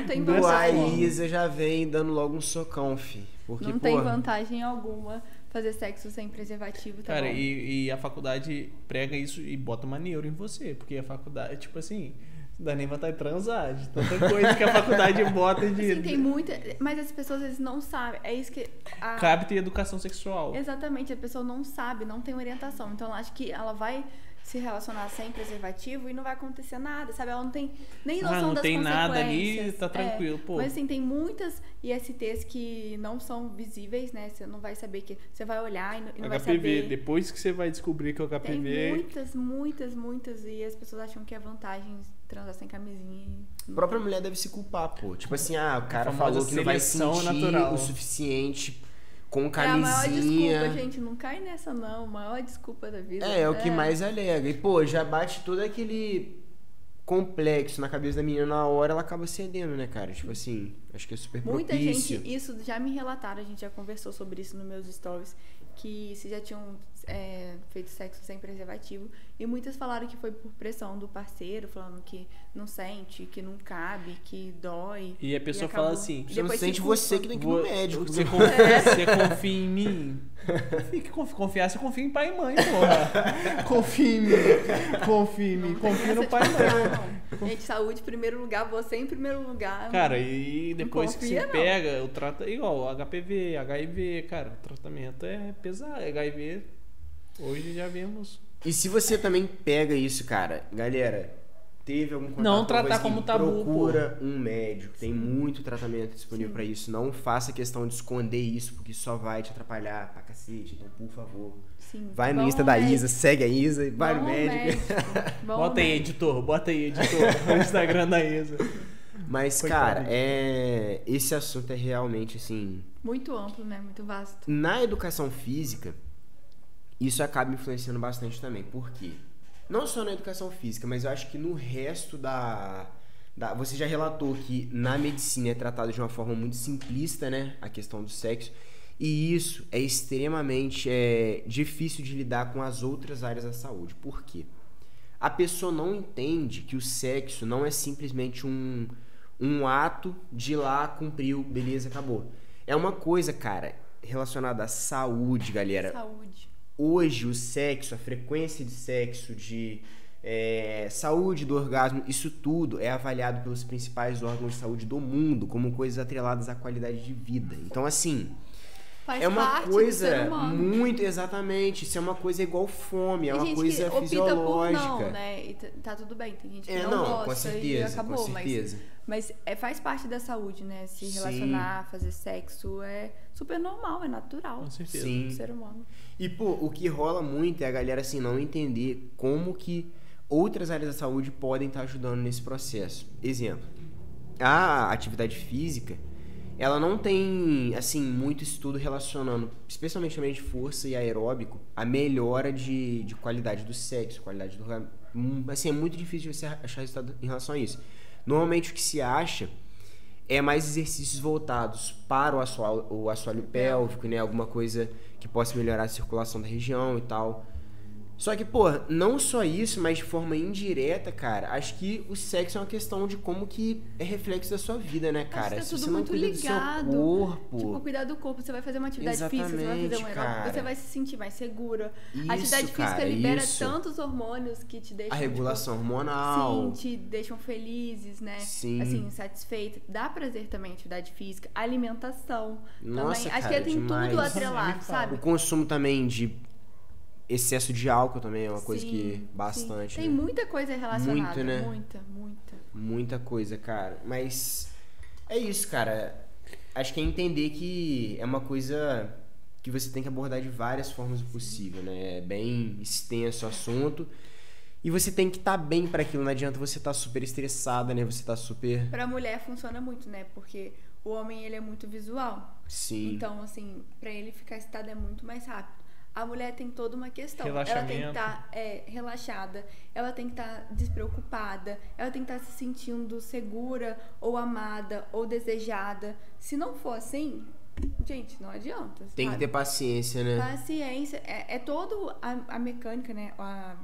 Speaker 3: tem, não tem
Speaker 2: O. Aísa já vem dando logo um socão, fi. Porque,
Speaker 3: Não tem vantagem alguma fazer sexo sem preservativo, tá
Speaker 1: Cara,
Speaker 3: bom?
Speaker 1: e, e a faculdade prega isso e bota uma neuro em você. Porque a faculdade, tipo assim, não dá nem vontade de transar. De tanta coisa que a faculdade bota de.
Speaker 3: Assim, tem muita... Mas as pessoas às vezes não sabem. É isso que... A...
Speaker 1: Cabe ter educação sexual.
Speaker 3: Exatamente, a pessoa não sabe, não tem orientação. Então, ela acha que ela vai se relacionar sem preservativo e não vai acontecer nada, sabe? Ela não tem nem
Speaker 1: Ah,
Speaker 3: noção
Speaker 1: não
Speaker 3: das
Speaker 1: tem nada ali, tá tranquilo,
Speaker 3: É,
Speaker 1: pô.
Speaker 3: Mas assim, tem muitas ISTs que não são visíveis, né? Você não vai saber que... Você vai olhar e não, não vai
Speaker 1: HPV,
Speaker 3: saber.
Speaker 1: depois que você vai descobrir que é o
Speaker 3: Tem
Speaker 1: HPV.
Speaker 3: muitas, muitas, muitas. E as pessoas acham que é vantagem transar sem camisinha. e
Speaker 2: A própria mulher deve se culpar, pô. Tipo assim, ah, o cara falou que não vai sentir
Speaker 1: natural.
Speaker 2: o suficiente com
Speaker 3: É a maior
Speaker 2: camisinha.
Speaker 3: desculpa, gente. Não cai nessa, não. Maior desculpa da vida.
Speaker 2: É, é o que mais alega. E, pô, já bate todo aquele complexo na cabeça da menina na hora, ela acaba cedendo, né, cara? Tipo assim, acho que é super
Speaker 3: Muita
Speaker 2: propício.
Speaker 3: gente, isso já me relataram, a gente já conversou sobre isso nos meus stories, que se já tinham é, feito sexo sem preservativo. E muitas falaram que foi por pressão do parceiro, falando que não sente, que não cabe, que dói.
Speaker 1: E a pessoa
Speaker 3: acabou.
Speaker 1: fala assim,
Speaker 3: E
Speaker 2: Você não sente
Speaker 3: culpa.
Speaker 2: você que tem que ir no médico.
Speaker 1: Você, confia, você confia em mim? Confia, que confi- confiar, você confia em pai e mãe, porra. confia em mim. Confia em mim. Confia no pai e
Speaker 3: de
Speaker 1: mãe.
Speaker 3: não. Gente, saúde em primeiro lugar, você em primeiro lugar.
Speaker 1: Cara, e depois que
Speaker 3: confia,
Speaker 1: você
Speaker 3: não.
Speaker 1: pega, o trato igual HPV, HIV, cara, o tratamento é pesado. HIV, hoje já vemos.
Speaker 2: E se você também pega isso, cara, galera, teve algum contato
Speaker 1: Não
Speaker 2: com
Speaker 1: tratar como tabu,
Speaker 2: procura um médico. Tem muito tratamento disponível pra isso. Não faça questão de esconder isso, porque só vai te atrapalhar pra cacete. Então, por favor,
Speaker 3: Sim.
Speaker 2: vai no
Speaker 3: Vão
Speaker 2: Insta da
Speaker 3: médico.
Speaker 2: Isa, segue a Isa, e vai no médico.
Speaker 3: Ao
Speaker 1: Bota aí,
Speaker 3: médico.
Speaker 1: editor, bota aí, editor. o Instagram da Isa.
Speaker 2: Mas,
Speaker 1: Coitado.
Speaker 2: cara, é... esse assunto é realmente assim.
Speaker 3: Muito amplo, né? Muito vasto.
Speaker 2: Na educação física, isso acaba influenciando bastante também. Por quê? Não só na educação física, mas eu acho que no resto da. da- você já relatou que na medicina é tratado de uma forma muito simplista, né? A questão do sexo. E isso é extremamente é, difícil de lidar com as outras áreas da saúde. Por quê? A pessoa não entende que o sexo não é simplesmente um, um ato de lá, cumpriu, beleza, acabou. É uma coisa, cara, relacionada à saúde, galera.
Speaker 3: Saúde.
Speaker 2: Hoje, o sexo, a frequência de sexo, de é, saúde do orgasmo, isso tudo é avaliado pelos principais órgãos de saúde do mundo como coisas atreladas à qualidade de vida. Então, assim,
Speaker 3: Faz
Speaker 2: é uma
Speaker 3: parte do ser
Speaker 2: coisa
Speaker 3: humano.
Speaker 2: muito exatamente. Isso é uma coisa igual fome, é
Speaker 3: Tem
Speaker 2: uma
Speaker 3: gente
Speaker 2: coisa
Speaker 3: que opta
Speaker 2: fisiológica.
Speaker 3: por não, né? E tá tudo bem. Tem gente que
Speaker 2: É,
Speaker 3: não,
Speaker 2: não,
Speaker 3: gosta
Speaker 2: com
Speaker 3: e
Speaker 2: certeza,
Speaker 3: acabou.
Speaker 2: com certeza.
Speaker 3: Mas, mas é, faz parte da saúde, né? Se
Speaker 2: Sim.
Speaker 3: relacionar, fazer sexo é super normal, é natural.
Speaker 1: Com certeza.
Speaker 2: Sim.
Speaker 3: do ser humano.
Speaker 2: E, pô, o que rola muito é a galera, assim, não entender como que outras áreas da saúde podem estar ajudando nesse processo. Exemplo, a atividade física, ela não tem, assim, muito estudo relacionando, especialmente também de força e aeróbico, a melhora de, de qualidade do sexo, qualidade do... Hum, Assim, é muito difícil você achar resultado em relação a isso. Normalmente o que se acha é mais exercícios voltados para o assoalho, o assoalho pélvico, né? Alguma coisa que possa melhorar a circulação da região e tal. Só que, pô, não só isso, mas de forma indireta, cara, acho que o sexo é uma questão de como que é reflexo da sua vida, né, cara?
Speaker 3: que tá
Speaker 2: Se
Speaker 3: tudo muito ligado.
Speaker 2: do seu corpo.
Speaker 3: Tipo, cuidar do corpo. Você vai fazer uma atividade física, você vai fazer um aeróbico, você vai se sentir mais segura.
Speaker 2: Isso,
Speaker 3: a atividade física
Speaker 2: cara,
Speaker 3: libera
Speaker 2: isso.
Speaker 3: tantos hormônios que te deixam.
Speaker 2: A regulação
Speaker 3: tipo,
Speaker 2: hormonal.
Speaker 3: Sim, te deixam felizes, né?
Speaker 2: Sim.
Speaker 3: Assim, satisfeita. Dá prazer também atividade física, alimentação.
Speaker 2: Nossa,
Speaker 3: também. Acho
Speaker 2: cara,
Speaker 3: que tem
Speaker 2: demais.
Speaker 3: tudo atrelado, sabe?
Speaker 2: O consumo também de excesso de álcool também é uma coisa
Speaker 3: Sim,
Speaker 2: que
Speaker 3: sim.
Speaker 2: bastante.
Speaker 3: Tem
Speaker 2: né?
Speaker 3: muita coisa relacionada.
Speaker 2: Muito, né?
Speaker 3: Muita, muita.
Speaker 2: Muita coisa, cara. Mas é isso, cara. Acho que é entender que é uma coisa que você tem que abordar de várias formas possível, né? É bem extenso o assunto. E você tem que estar bem para aquilo. Não adianta você estar super estressada, né? Você tá super.
Speaker 3: Pra mulher funciona muito, né? Porque o homem, ele é muito visual.
Speaker 2: Sim.
Speaker 3: Então, assim, pra ele ficar excitado é muito mais rápido. A mulher tem toda uma questão. Ela tem que estar relaxada, ela tem que estar despreocupada, ela tem que estar se sentindo segura, ou amada, ou desejada. Se não for assim, gente, não adianta.
Speaker 2: tem que ter paciência, né?
Speaker 3: Paciência. É, é todo a, a mecânica, né? A-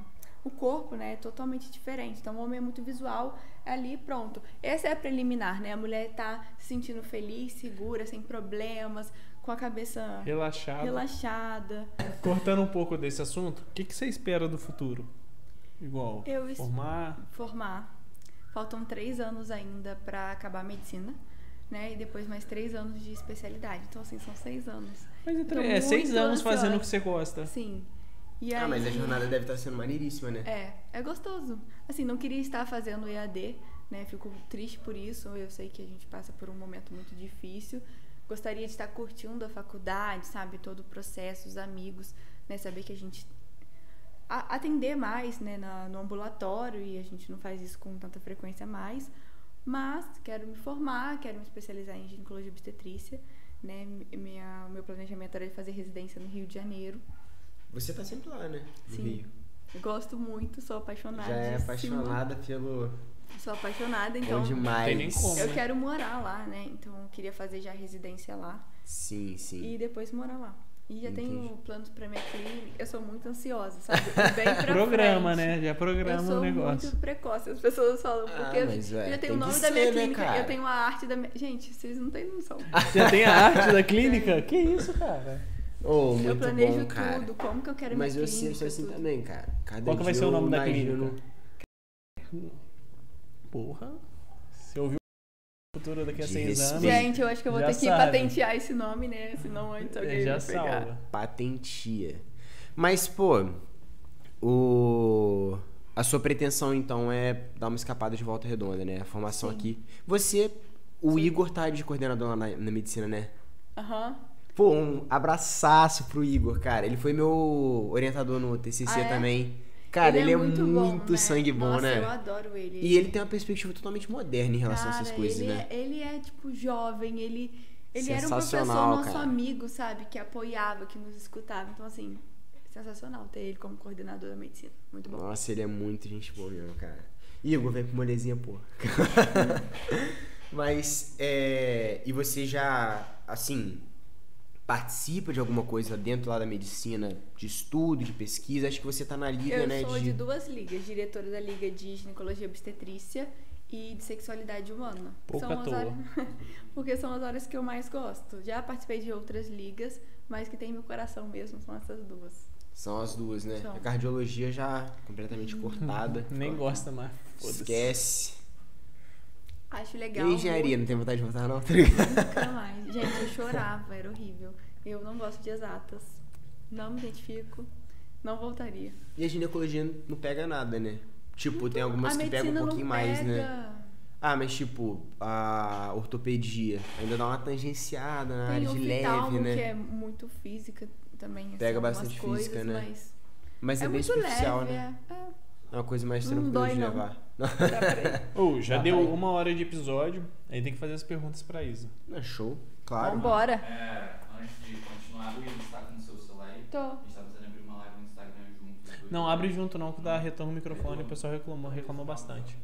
Speaker 3: o corpo, né? É totalmente diferente. Então, o homem é muito visual, é ali pronto. Essa é a preliminar, né? A mulher tá se sentindo feliz, segura, sem problemas, com a cabeça
Speaker 1: Relaxado.
Speaker 3: relaxada.
Speaker 1: Cortando um pouco desse assunto, o que, que você espera do futuro? Igual,
Speaker 3: Eu
Speaker 1: formar...
Speaker 3: Formar. Faltam três anos ainda pra acabar a medicina. Né? E depois mais três anos de especialidade. Então, assim, são seis anos.
Speaker 1: Mas é,
Speaker 3: Tô
Speaker 1: tre- é seis anos fazendo
Speaker 3: ansiosa.
Speaker 1: o que você gosta.
Speaker 3: Sim. E
Speaker 2: Ah, mas a
Speaker 3: aí-
Speaker 2: jornada deve estar sendo maneiríssima, né?
Speaker 3: É, é gostoso. Assim, não queria estar fazendo EAD, né? Fico triste por isso. Eu sei que a gente passa por um momento muito difícil. Gostaria de estar curtindo a faculdade, sabe? Todo o processo, os amigos, né? Saber que a gente a- atender mais, né, na- no ambulatório e a gente não faz isso com tanta frequência mais. Mas quero me formar, quero me especializar em ginecologia e obstetrícia, né? Minha, meu planejamento era de fazer residência no Rio de Janeiro.
Speaker 2: Você tá sempre lá, né? No
Speaker 3: Sim.
Speaker 2: Rio.
Speaker 3: Gosto muito, sou apaixonada.
Speaker 2: Já é apaixonada pelo.
Speaker 3: Sou apaixonada, então
Speaker 2: Bom demais.
Speaker 1: Tem nem como.
Speaker 3: eu
Speaker 1: né?
Speaker 3: quero morar lá, né? Então eu queria fazer já residência lá
Speaker 2: Sim, sim.
Speaker 3: e depois morar lá. E já
Speaker 2: Entendi.
Speaker 3: tenho planos pra minha clínica. Eu sou muito ansiosa, sabe? Bem pra
Speaker 1: Programa,
Speaker 3: frente.
Speaker 1: né? Já
Speaker 3: Eu
Speaker 1: programa
Speaker 3: sou
Speaker 1: o negócio.
Speaker 3: muito precoce, as pessoas falam,
Speaker 2: Ah,
Speaker 3: porque
Speaker 2: mas, ué,
Speaker 3: eu já
Speaker 2: tem
Speaker 3: tenho o nome da
Speaker 2: ser,
Speaker 3: minha
Speaker 2: né,
Speaker 3: clínica,
Speaker 2: cara?
Speaker 3: eu tenho a arte da minha. Gente, vocês não têm noção.
Speaker 1: Já tem a arte da clínica? Que isso, cara?
Speaker 2: Oh, muito
Speaker 3: eu planejo
Speaker 2: bom, cara.
Speaker 3: tudo, como que eu quero
Speaker 2: Mas
Speaker 3: minha
Speaker 2: eu
Speaker 3: clínica.
Speaker 2: sou assim
Speaker 3: tudo.
Speaker 2: também, cara. Cada
Speaker 1: Qual que vai ser o
Speaker 2: eu
Speaker 1: nome da clínica? Porra. Você ouviu o futuro daqui a
Speaker 2: De
Speaker 1: seis anos?
Speaker 3: Gente, eu acho que eu vou
Speaker 1: Já
Speaker 3: ter que
Speaker 1: sabe.
Speaker 3: patentear esse nome, né? Senão antes alguém
Speaker 1: já
Speaker 3: vai pegar.
Speaker 1: salva.
Speaker 2: Patentia. Mas, pô, o... a sua pretensão, então, é dar uma escapada de volta redonda, né? A formação
Speaker 3: Sim.
Speaker 2: aqui. Você, o Igor tá de coordenador lá na, na medicina, né?
Speaker 3: Aham.
Speaker 2: Pô, um abraçaço pro Igor, cara. Ele foi meu orientador no TCC
Speaker 3: Ah, é?
Speaker 2: Cara, ele, é muito,
Speaker 3: bom, né?
Speaker 2: sangue bom,
Speaker 3: Nossa,
Speaker 2: né?
Speaker 3: eu adoro ele.
Speaker 2: E ele tem uma perspectiva totalmente moderna em relação a essas
Speaker 3: Cara,
Speaker 2: coisas,
Speaker 3: ele
Speaker 2: né?
Speaker 3: É, ele é, tipo, jovem, ele, ele era um professor nosso
Speaker 2: cara.
Speaker 3: amigo, sabe? Que apoiava, que nos escutava. Então, assim, sensacional ter ele como coordenador da medicina. Muito bom.
Speaker 2: Nossa, ele é muito gente boa mesmo, cara. Igor, vem pro molezinha, pô. Mas, é. E você já, assim, participa de alguma coisa dentro lá da medicina, de estudo, de pesquisa? Acho que você tá na liga,
Speaker 3: Eu
Speaker 2: né?
Speaker 3: sou de duas ligas, diretora da Liga de Ginecologia e Obstetrícia e de Sexualidade Humana.
Speaker 1: Pouco
Speaker 3: são as
Speaker 1: toa.
Speaker 3: áreas- Porque são as áreas que eu mais gosto. Já participei de outras ligas, mas que tem meu coração mesmo, são essas duas.
Speaker 2: São as duas, né?
Speaker 3: São.
Speaker 2: A cardiologia já completamente cortada.
Speaker 1: Nem gosta mais.
Speaker 2: Esquece.
Speaker 3: Acho
Speaker 2: E
Speaker 3: legal.
Speaker 2: a engenharia, não tem vontade de voltar, não? Tá?
Speaker 3: Nunca mais. Gente, eu chorava, era horrível. Eu não gosto de exatas. Não me identifico. Não voltaria.
Speaker 2: E a ginecologia não pega nada, né? Tipo, tem algumas que pegam um
Speaker 3: não
Speaker 2: pouquinho mais, né?
Speaker 3: pega.
Speaker 2: Ah, mas tipo, a ortopedia ainda dá uma tangenciada na
Speaker 3: Tem
Speaker 2: área de leve, né?
Speaker 3: que é muito física também. assim,
Speaker 2: Pega
Speaker 3: algumas
Speaker 2: bastante
Speaker 3: coisas,
Speaker 2: física, né?
Speaker 3: Mas
Speaker 2: Mas é,
Speaker 3: é,
Speaker 2: bem
Speaker 3: muito
Speaker 2: superficial,
Speaker 3: leve.
Speaker 2: né?
Speaker 3: É, é,
Speaker 2: É uma coisa mais
Speaker 3: Não
Speaker 2: tranquila de
Speaker 3: não.
Speaker 2: levar.
Speaker 3: dá
Speaker 1: Ô, já deu uma hora de episódio, aí tem que fazer as perguntas pra Isa.
Speaker 2: Não, show, claro.
Speaker 3: Vambora.
Speaker 4: É, antes de continuar, Luiz, você tá com o seu celular aí?
Speaker 3: Tô.
Speaker 4: A gente tá precisando abrir uma live no Instagram junto.
Speaker 1: Não, abre junto não, que dá retorno no microfone, o pessoal reclamou, reclamou bastante.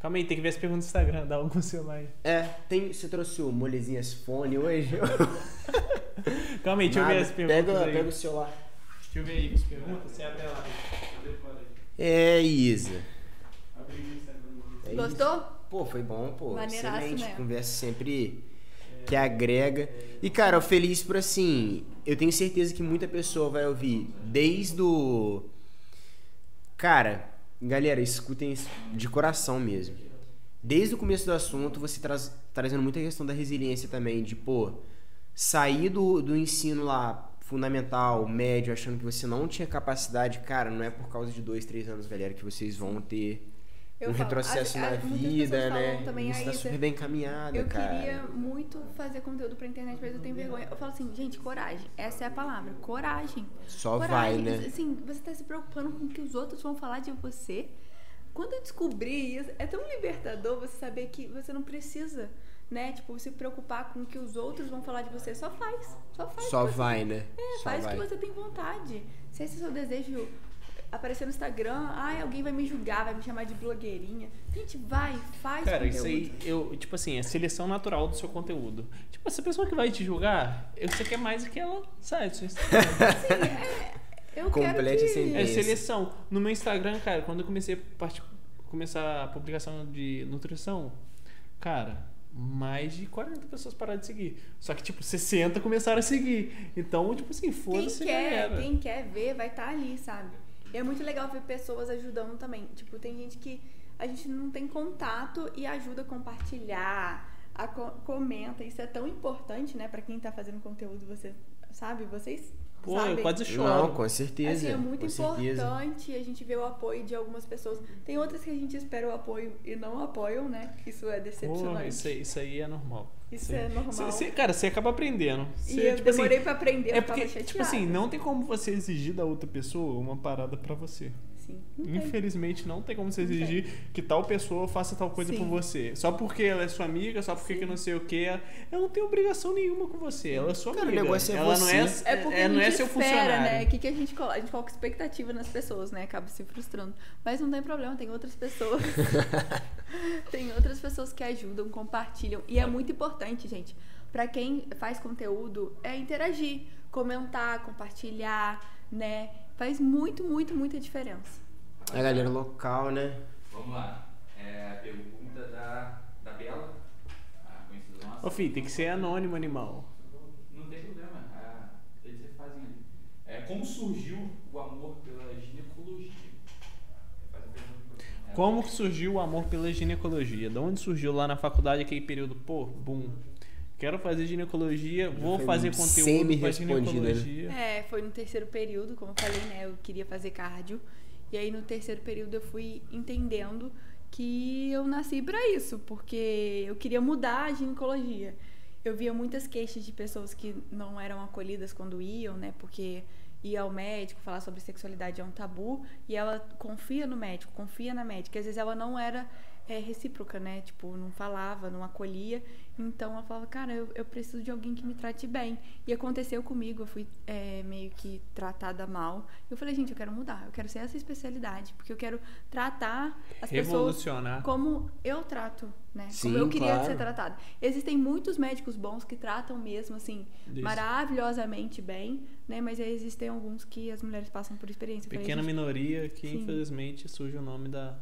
Speaker 1: Calma aí, tem que ver as perguntas do Instagram, dá algum celular aí.
Speaker 2: É, tem, você trouxe o molezinhas fone hoje?
Speaker 1: Calma aí, deixa eu ver
Speaker 2: Nada.
Speaker 1: as perguntas
Speaker 2: pega,
Speaker 1: aí.
Speaker 2: pega o celular.
Speaker 1: Deixa eu ver aí as perguntas, você abre aí?
Speaker 2: É, Isa. É
Speaker 3: Gostou?
Speaker 2: isso. Pô, foi bom, pô.
Speaker 3: Maneiraço,
Speaker 2: Excelente.
Speaker 3: né?
Speaker 2: Conversa sempre que agrega. E, cara, eu feliz por assim. Eu tenho certeza que muita pessoa vai ouvir desde o. Cara, galera, escutem isso de coração mesmo. Desde o começo do assunto, você traz trazendo muita questão da resiliência também, de, pô, sair do, do ensino lá fundamental, médio, achando que você não tinha capacidade, cara, não é por causa de dois, três anos, galera, que vocês vão ter
Speaker 3: Eu
Speaker 2: um
Speaker 3: falo,
Speaker 2: retrocesso
Speaker 3: a-
Speaker 2: na
Speaker 3: a-
Speaker 2: vida, né?
Speaker 3: também,
Speaker 2: Você
Speaker 3: "Ah,
Speaker 2: tá super bem encaminhada,
Speaker 3: Eu
Speaker 2: cara.
Speaker 3: queria muito fazer conteúdo pra internet, mas eu tenho vergonha. Eu falo assim, gente, coragem. Essa é a palavra. Coragem.
Speaker 2: Só
Speaker 3: coragem.
Speaker 2: vai, né?
Speaker 3: Assim, você tá se preocupando com o que os outros vão falar de você. Quando eu descobri isso, é tão libertador você saber que você não precisa, né? Tipo, se preocupar com o que os outros vão falar de você. Só faz. Só faz.
Speaker 2: Só
Speaker 3: você-
Speaker 2: vai, né?
Speaker 3: É,
Speaker 2: Só
Speaker 3: faz o que você tem vontade. Se esse é o seu desejo aparecer no Instagram, ai, alguém vai me julgar, vai me chamar de blogueirinha. Gente, vai, faz
Speaker 1: Cara,
Speaker 3: conteúdo.
Speaker 1: isso aí, eu, tipo assim, é seleção natural do seu conteúdo. Tipo, essa pessoa que vai te julgar, você quer mais do que ela sai do seu Instagram.
Speaker 3: Sim, é, eu
Speaker 2: Complete
Speaker 3: quero que...
Speaker 1: É seleção. No meu Instagram, cara, quando eu comecei a parti- começar a publicação de nutrição, cara, mais de 40 pessoas pararam de seguir. Só que, tipo, 60 começaram a seguir. Então, tipo assim,
Speaker 3: Quem
Speaker 1: foda-se,
Speaker 3: quer,
Speaker 1: galera.
Speaker 3: quem quer ver vai estar ali, sabe? E é muito legal ver pessoas ajudando também. Tipo, tem gente que a gente não tem contato e ajuda a compartilhar, a co- comenta. Isso é tão importante, né, pra quem tá fazendo conteúdo, você sabe? Vocês
Speaker 1: Pô,
Speaker 3: sabem.
Speaker 1: eu quase choro.
Speaker 2: Não, com certeza.
Speaker 3: Assim, é muito
Speaker 2: com certeza.
Speaker 3: importante a gente ver o apoio de algumas pessoas. Tem outras que a gente espera o apoio e não apoiam, né? Isso é
Speaker 1: Pô,
Speaker 3: decepcionante.
Speaker 1: isso, aí, isso aí é normal.
Speaker 3: Isso é normal.
Speaker 1: Cê- cê- cara, você acaba aprendendo.
Speaker 3: E
Speaker 1: Cê,
Speaker 3: eu
Speaker 1: tipo assim,
Speaker 3: demorei pra aprender,
Speaker 1: É porque, tipo assim, não tem como você exigir da outra pessoa uma parada pra você.
Speaker 3: Sim, não tem.
Speaker 1: Infelizmente, não tem como você exigir que tal pessoa faça tal coisa
Speaker 3: Sim.
Speaker 1: por você. Só porque ela é sua amiga, só porque
Speaker 3: Sim.
Speaker 1: que não sei o que. Ela não tem obrigação nenhuma com você. Ela é sua
Speaker 2: Cara, o
Speaker 1: amiga.
Speaker 2: negócio é
Speaker 1: ela
Speaker 2: você.
Speaker 1: não é,
Speaker 3: É porque
Speaker 1: é,
Speaker 3: a
Speaker 1: não é
Speaker 3: gente
Speaker 1: seu
Speaker 3: espera,
Speaker 1: funcionário.
Speaker 3: né? O que, que a gente coloca? A gente coloca expectativa nas pessoas, né? Acaba se frustrando. Mas não tem problema, tem outras pessoas. tem outras pessoas que ajudam, compartilham. E é muito importante, gente. para quem faz conteúdo é interagir, comentar, compartilhar, né? Faz muito, muito, muita diferença.
Speaker 2: A galera local, né?
Speaker 4: Vamos lá. É a pergunta da, da Bela, a conhecida nossa.
Speaker 1: Ô, filho, tem que ser anônimo, animal.
Speaker 4: Não tem problema, a, eles fazem ali. É, como surgiu o amor pela ginecologia? Faz a pergunta pra você. É,
Speaker 1: Como que surgiu o amor pela ginecologia? De onde surgiu lá na faculdade aquele período? Pô, bum. Quero fazer ginecologia, vou fazer conteúdo
Speaker 2: semi-respondido, né?
Speaker 1: ginecologia.
Speaker 3: É, foi no terceiro período, como eu falei, né? Eu queria fazer cardio. E aí no terceiro período eu fui entendendo que eu nasci pra isso, porque eu queria mudar a ginecologia. Eu via muitas queixas de pessoas que não eram acolhidas quando iam, né? Porque ir ao médico, falar sobre sexualidade é um tabu, e ela confia no médico, confia na médica. Às vezes ela não era é, recíproca, né? Tipo, não falava, não acolhia. Então ela falava, cara, eu, eu preciso de alguém que me trate bem. E aconteceu comigo, eu fui é, meio que tratada mal. Eu falei, gente, eu quero mudar, eu quero ser essa especialidade, porque eu quero tratar as pessoas como eu trato, né?
Speaker 2: Sim,
Speaker 3: como eu queria
Speaker 2: claro.
Speaker 3: ser tratada. Existem muitos médicos bons que tratam mesmo, assim,
Speaker 1: Isso.
Speaker 3: maravilhosamente bem, né? Mas existem alguns que as mulheres passam por experiência. Falei,
Speaker 1: Pequena
Speaker 3: gente,
Speaker 1: minoria que
Speaker 3: Sim.
Speaker 1: infelizmente surge o nome da.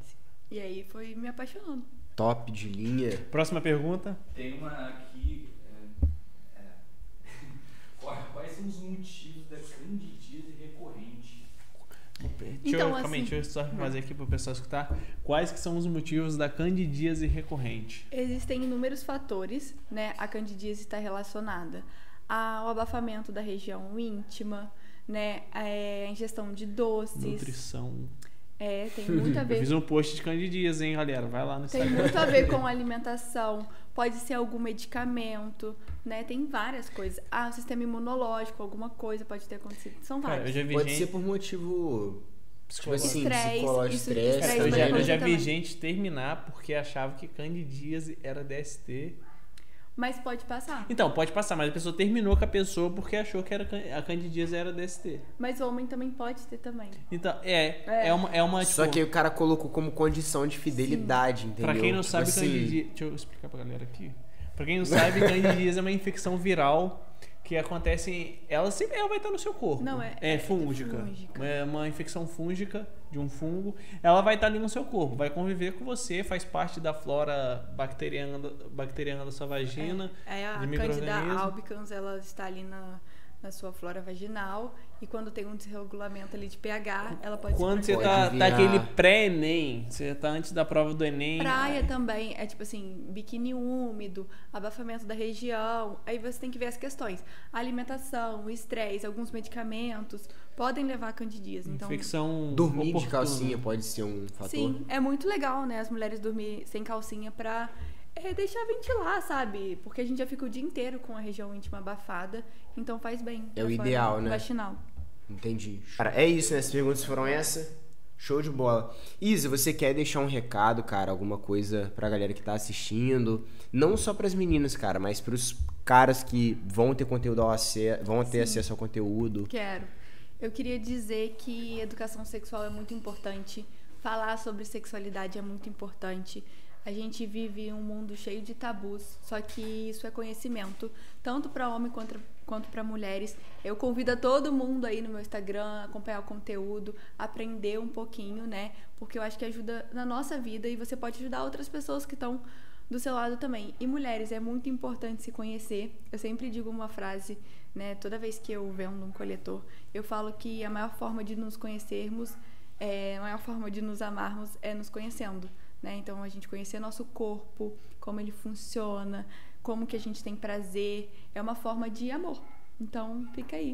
Speaker 3: E aí foi me apaixonando.
Speaker 2: Top de linha.
Speaker 1: Próxima pergunta.
Speaker 4: Tem uma aqui. é, é, quais, são os motivos da candidíase recorrente?
Speaker 1: Deixa
Speaker 3: Então,
Speaker 1: eu, calma aí,
Speaker 3: assim-
Speaker 1: deixa eu só fazer aqui pro pessoal escutar. Quais que são os motivos da candidíase recorrente?
Speaker 3: Existem inúmeros fatores, né? A candidíase está relacionada ao abafamento da região íntima, né? É, a ingestão de doces.
Speaker 1: Nutrição.
Speaker 3: É, tem muito a
Speaker 1: Eu
Speaker 3: ver
Speaker 1: fiz um post de candidíase, hein, galera? Vai lá no
Speaker 3: Tem
Speaker 1: Instagram.
Speaker 3: muito a ver com alimentação, pode ser algum medicamento, né? Tem várias coisas. Ah, o sistema imunológico, alguma coisa pode ter acontecido. São
Speaker 1: Cara, eu vi
Speaker 2: Pode
Speaker 1: gente.
Speaker 2: ser por motivo. Tipo assim,
Speaker 3: Estresse,
Speaker 2: psicológico,
Speaker 1: eu já, eu já vi
Speaker 3: também.
Speaker 1: gente terminar porque achava que candidíase era DST.
Speaker 3: Mas pode passar.
Speaker 1: Então, pode passar, mas a pessoa terminou com a pessoa porque achou que era, a candidíase era DST.
Speaker 3: Mas o homem também pode ter também.
Speaker 1: Então, é, é,
Speaker 3: É.
Speaker 1: uma, é uma tipo,
Speaker 2: Só que o cara colocou como condição de fidelidade, entendeu?
Speaker 1: Pra quem não
Speaker 2: Tipo
Speaker 1: sabe,
Speaker 2: assim,
Speaker 1: candidíase. Deixa eu explicar pra galera aqui. Pra quem não sabe, candidíase é uma infecção viral que acontece. Ela sempre ela vai estar no seu corpo.
Speaker 3: Não, é-
Speaker 1: É
Speaker 3: é
Speaker 1: fúngica.
Speaker 3: fúngica.
Speaker 1: É uma infecção fúngica de um fungo. Ela vai estar ali no seu corpo, vai conviver com você, faz parte da flora bacteriana, bacteriana da sua vagina.
Speaker 3: É a
Speaker 1: de
Speaker 3: Candida albicans, ela está ali na, na sua flora vaginal e quando tem um desregulamento ali de pH, ela pode
Speaker 1: Quando
Speaker 3: se
Speaker 1: você
Speaker 2: Pode
Speaker 1: tá, tá aquele pré-ENEM, você tá antes da prova do ENEM.
Speaker 3: Praia também é tipo assim, biquíni úmido, abafamento da região. Aí você tem que ver as questões. A alimentação, o estresse, alguns medicamentos podem levar a candidíase. Então,
Speaker 1: Infecção.
Speaker 2: Dormir de
Speaker 1: oportuna.
Speaker 2: calcinha pode ser um fator.
Speaker 3: sim, é muito legal, né? As mulheres dormir sem calcinha pra é, deixar ventilar, sabe? Porque a gente já fica o dia inteiro com a região íntima abafada, então faz bem.
Speaker 2: É o ideal, né?
Speaker 3: Vaginal.
Speaker 2: Entendi. Cara, é isso, né? As perguntas foram essa. Show de bola. Isa, você quer deixar um recado, cara, alguma coisa pra galera que tá assistindo? Não só pras meninas, cara, mas pros caras que vão ter conteúdo ao acesso, vão ter acesso ao conteúdo.
Speaker 3: Quero. Eu queria dizer que educação sexual é muito importante. Falar sobre sexualidade é muito importante. A gente vive um mundo cheio de tabus, só que isso é conhecimento, tanto para homem quanto, quanto para mulheres. Eu convido a todo mundo aí no meu Instagram, acompanhar o conteúdo, aprender um pouquinho, né? Porque eu acho que ajuda na nossa vida e você pode ajudar outras pessoas que estão do seu lado também. E mulheres, é muito importante se conhecer. Eu sempre digo uma frase, né? Toda vez que eu vendo um coletor, eu falo que a maior forma de nos conhecermos, é, a maior forma de nos amarmos é nos conhecendo, né? Então a gente conhecer nosso corpo, como ele funciona, como que a gente tem prazer, é uma forma de amor. Então fica aí.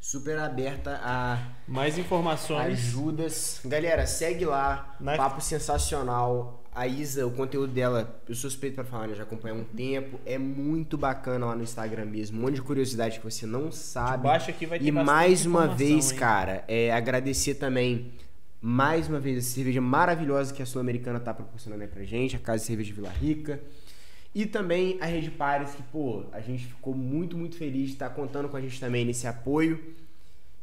Speaker 2: Super aberta a
Speaker 1: Mais informações.
Speaker 2: ajudas. Galera, segue lá.
Speaker 1: Na-
Speaker 2: Papo sensacional. A Isa, o conteúdo dela, eu sou suspeito pra falar, né? Já acompanho há um tempo. É muito bacana lá no Instagram mesmo. Um monte de curiosidade que você não sabe.
Speaker 1: Baixo aqui vai ter
Speaker 2: E mais uma vez,
Speaker 1: hein?
Speaker 2: cara, é, agradecer também, mais uma vez, essa cerveja maravilhosa que a Sul-Americana tá proporcionando aí pra gente, a Casa de Cerveja Vila Rica. E também a Rede Pares, que, pô, a gente ficou muito, muito feliz de estar contando com a gente também nesse apoio.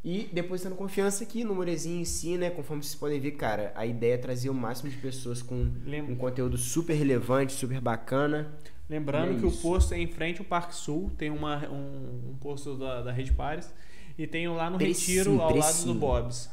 Speaker 2: E depositando confiança aqui no Morezinho em si, né? Conforme vocês podem ver, cara, a ideia é trazer o máximo de pessoas com
Speaker 1: Lem-
Speaker 2: um conteúdo super relevante, super bacana.
Speaker 1: Lembrando
Speaker 2: é
Speaker 1: que
Speaker 2: isso.
Speaker 1: o posto é em frente ao Parque Sul, tem uma, um, um posto da, da Rede Pares. E tem um lá no
Speaker 2: Precinho,
Speaker 1: Retiro, ao lado
Speaker 2: precinho.
Speaker 1: do Bob's.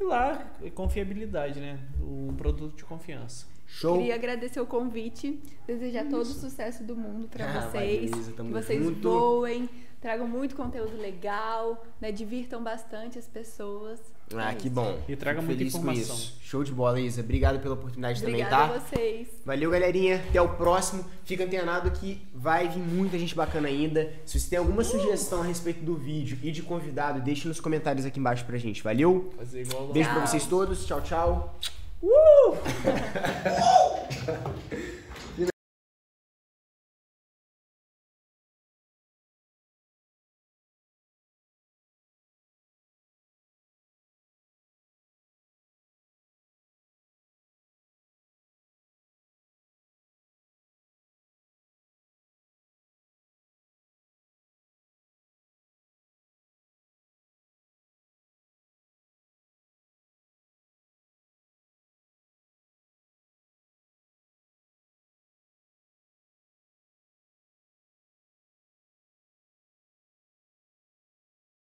Speaker 1: E lá, confiabilidade, né? Um produto de confiança.
Speaker 2: Show?
Speaker 3: Queria agradecer o convite, desejar todo o sucesso do mundo
Speaker 2: Ah,
Speaker 3: para
Speaker 2: vai,
Speaker 3: vocês. Que vocês
Speaker 2: junto.
Speaker 3: voem, tragam muito conteúdo legal, né? Divirtam bastante as pessoas.
Speaker 2: Ah,
Speaker 3: É
Speaker 2: que
Speaker 3: isso.
Speaker 2: bom.
Speaker 1: E traga
Speaker 2: Fico
Speaker 1: muita
Speaker 2: feliz com
Speaker 1: informação.
Speaker 2: isso. Show de bola, Isa. Obrigado pela oportunidade
Speaker 3: Obrigada
Speaker 2: também,
Speaker 3: a
Speaker 2: tá?
Speaker 3: vocês.
Speaker 2: Valeu, galerinha. Até o próximo. Fica antenado que vai vir muita gente bacana ainda. Se você tem alguma sugestão a respeito do vídeo e de convidado, deixe nos comentários aqui embaixo pra gente. Valeu?
Speaker 1: Fazer igual.
Speaker 2: Beijo pra
Speaker 3: Tchau.
Speaker 2: vocês todos. Tchau, tchau.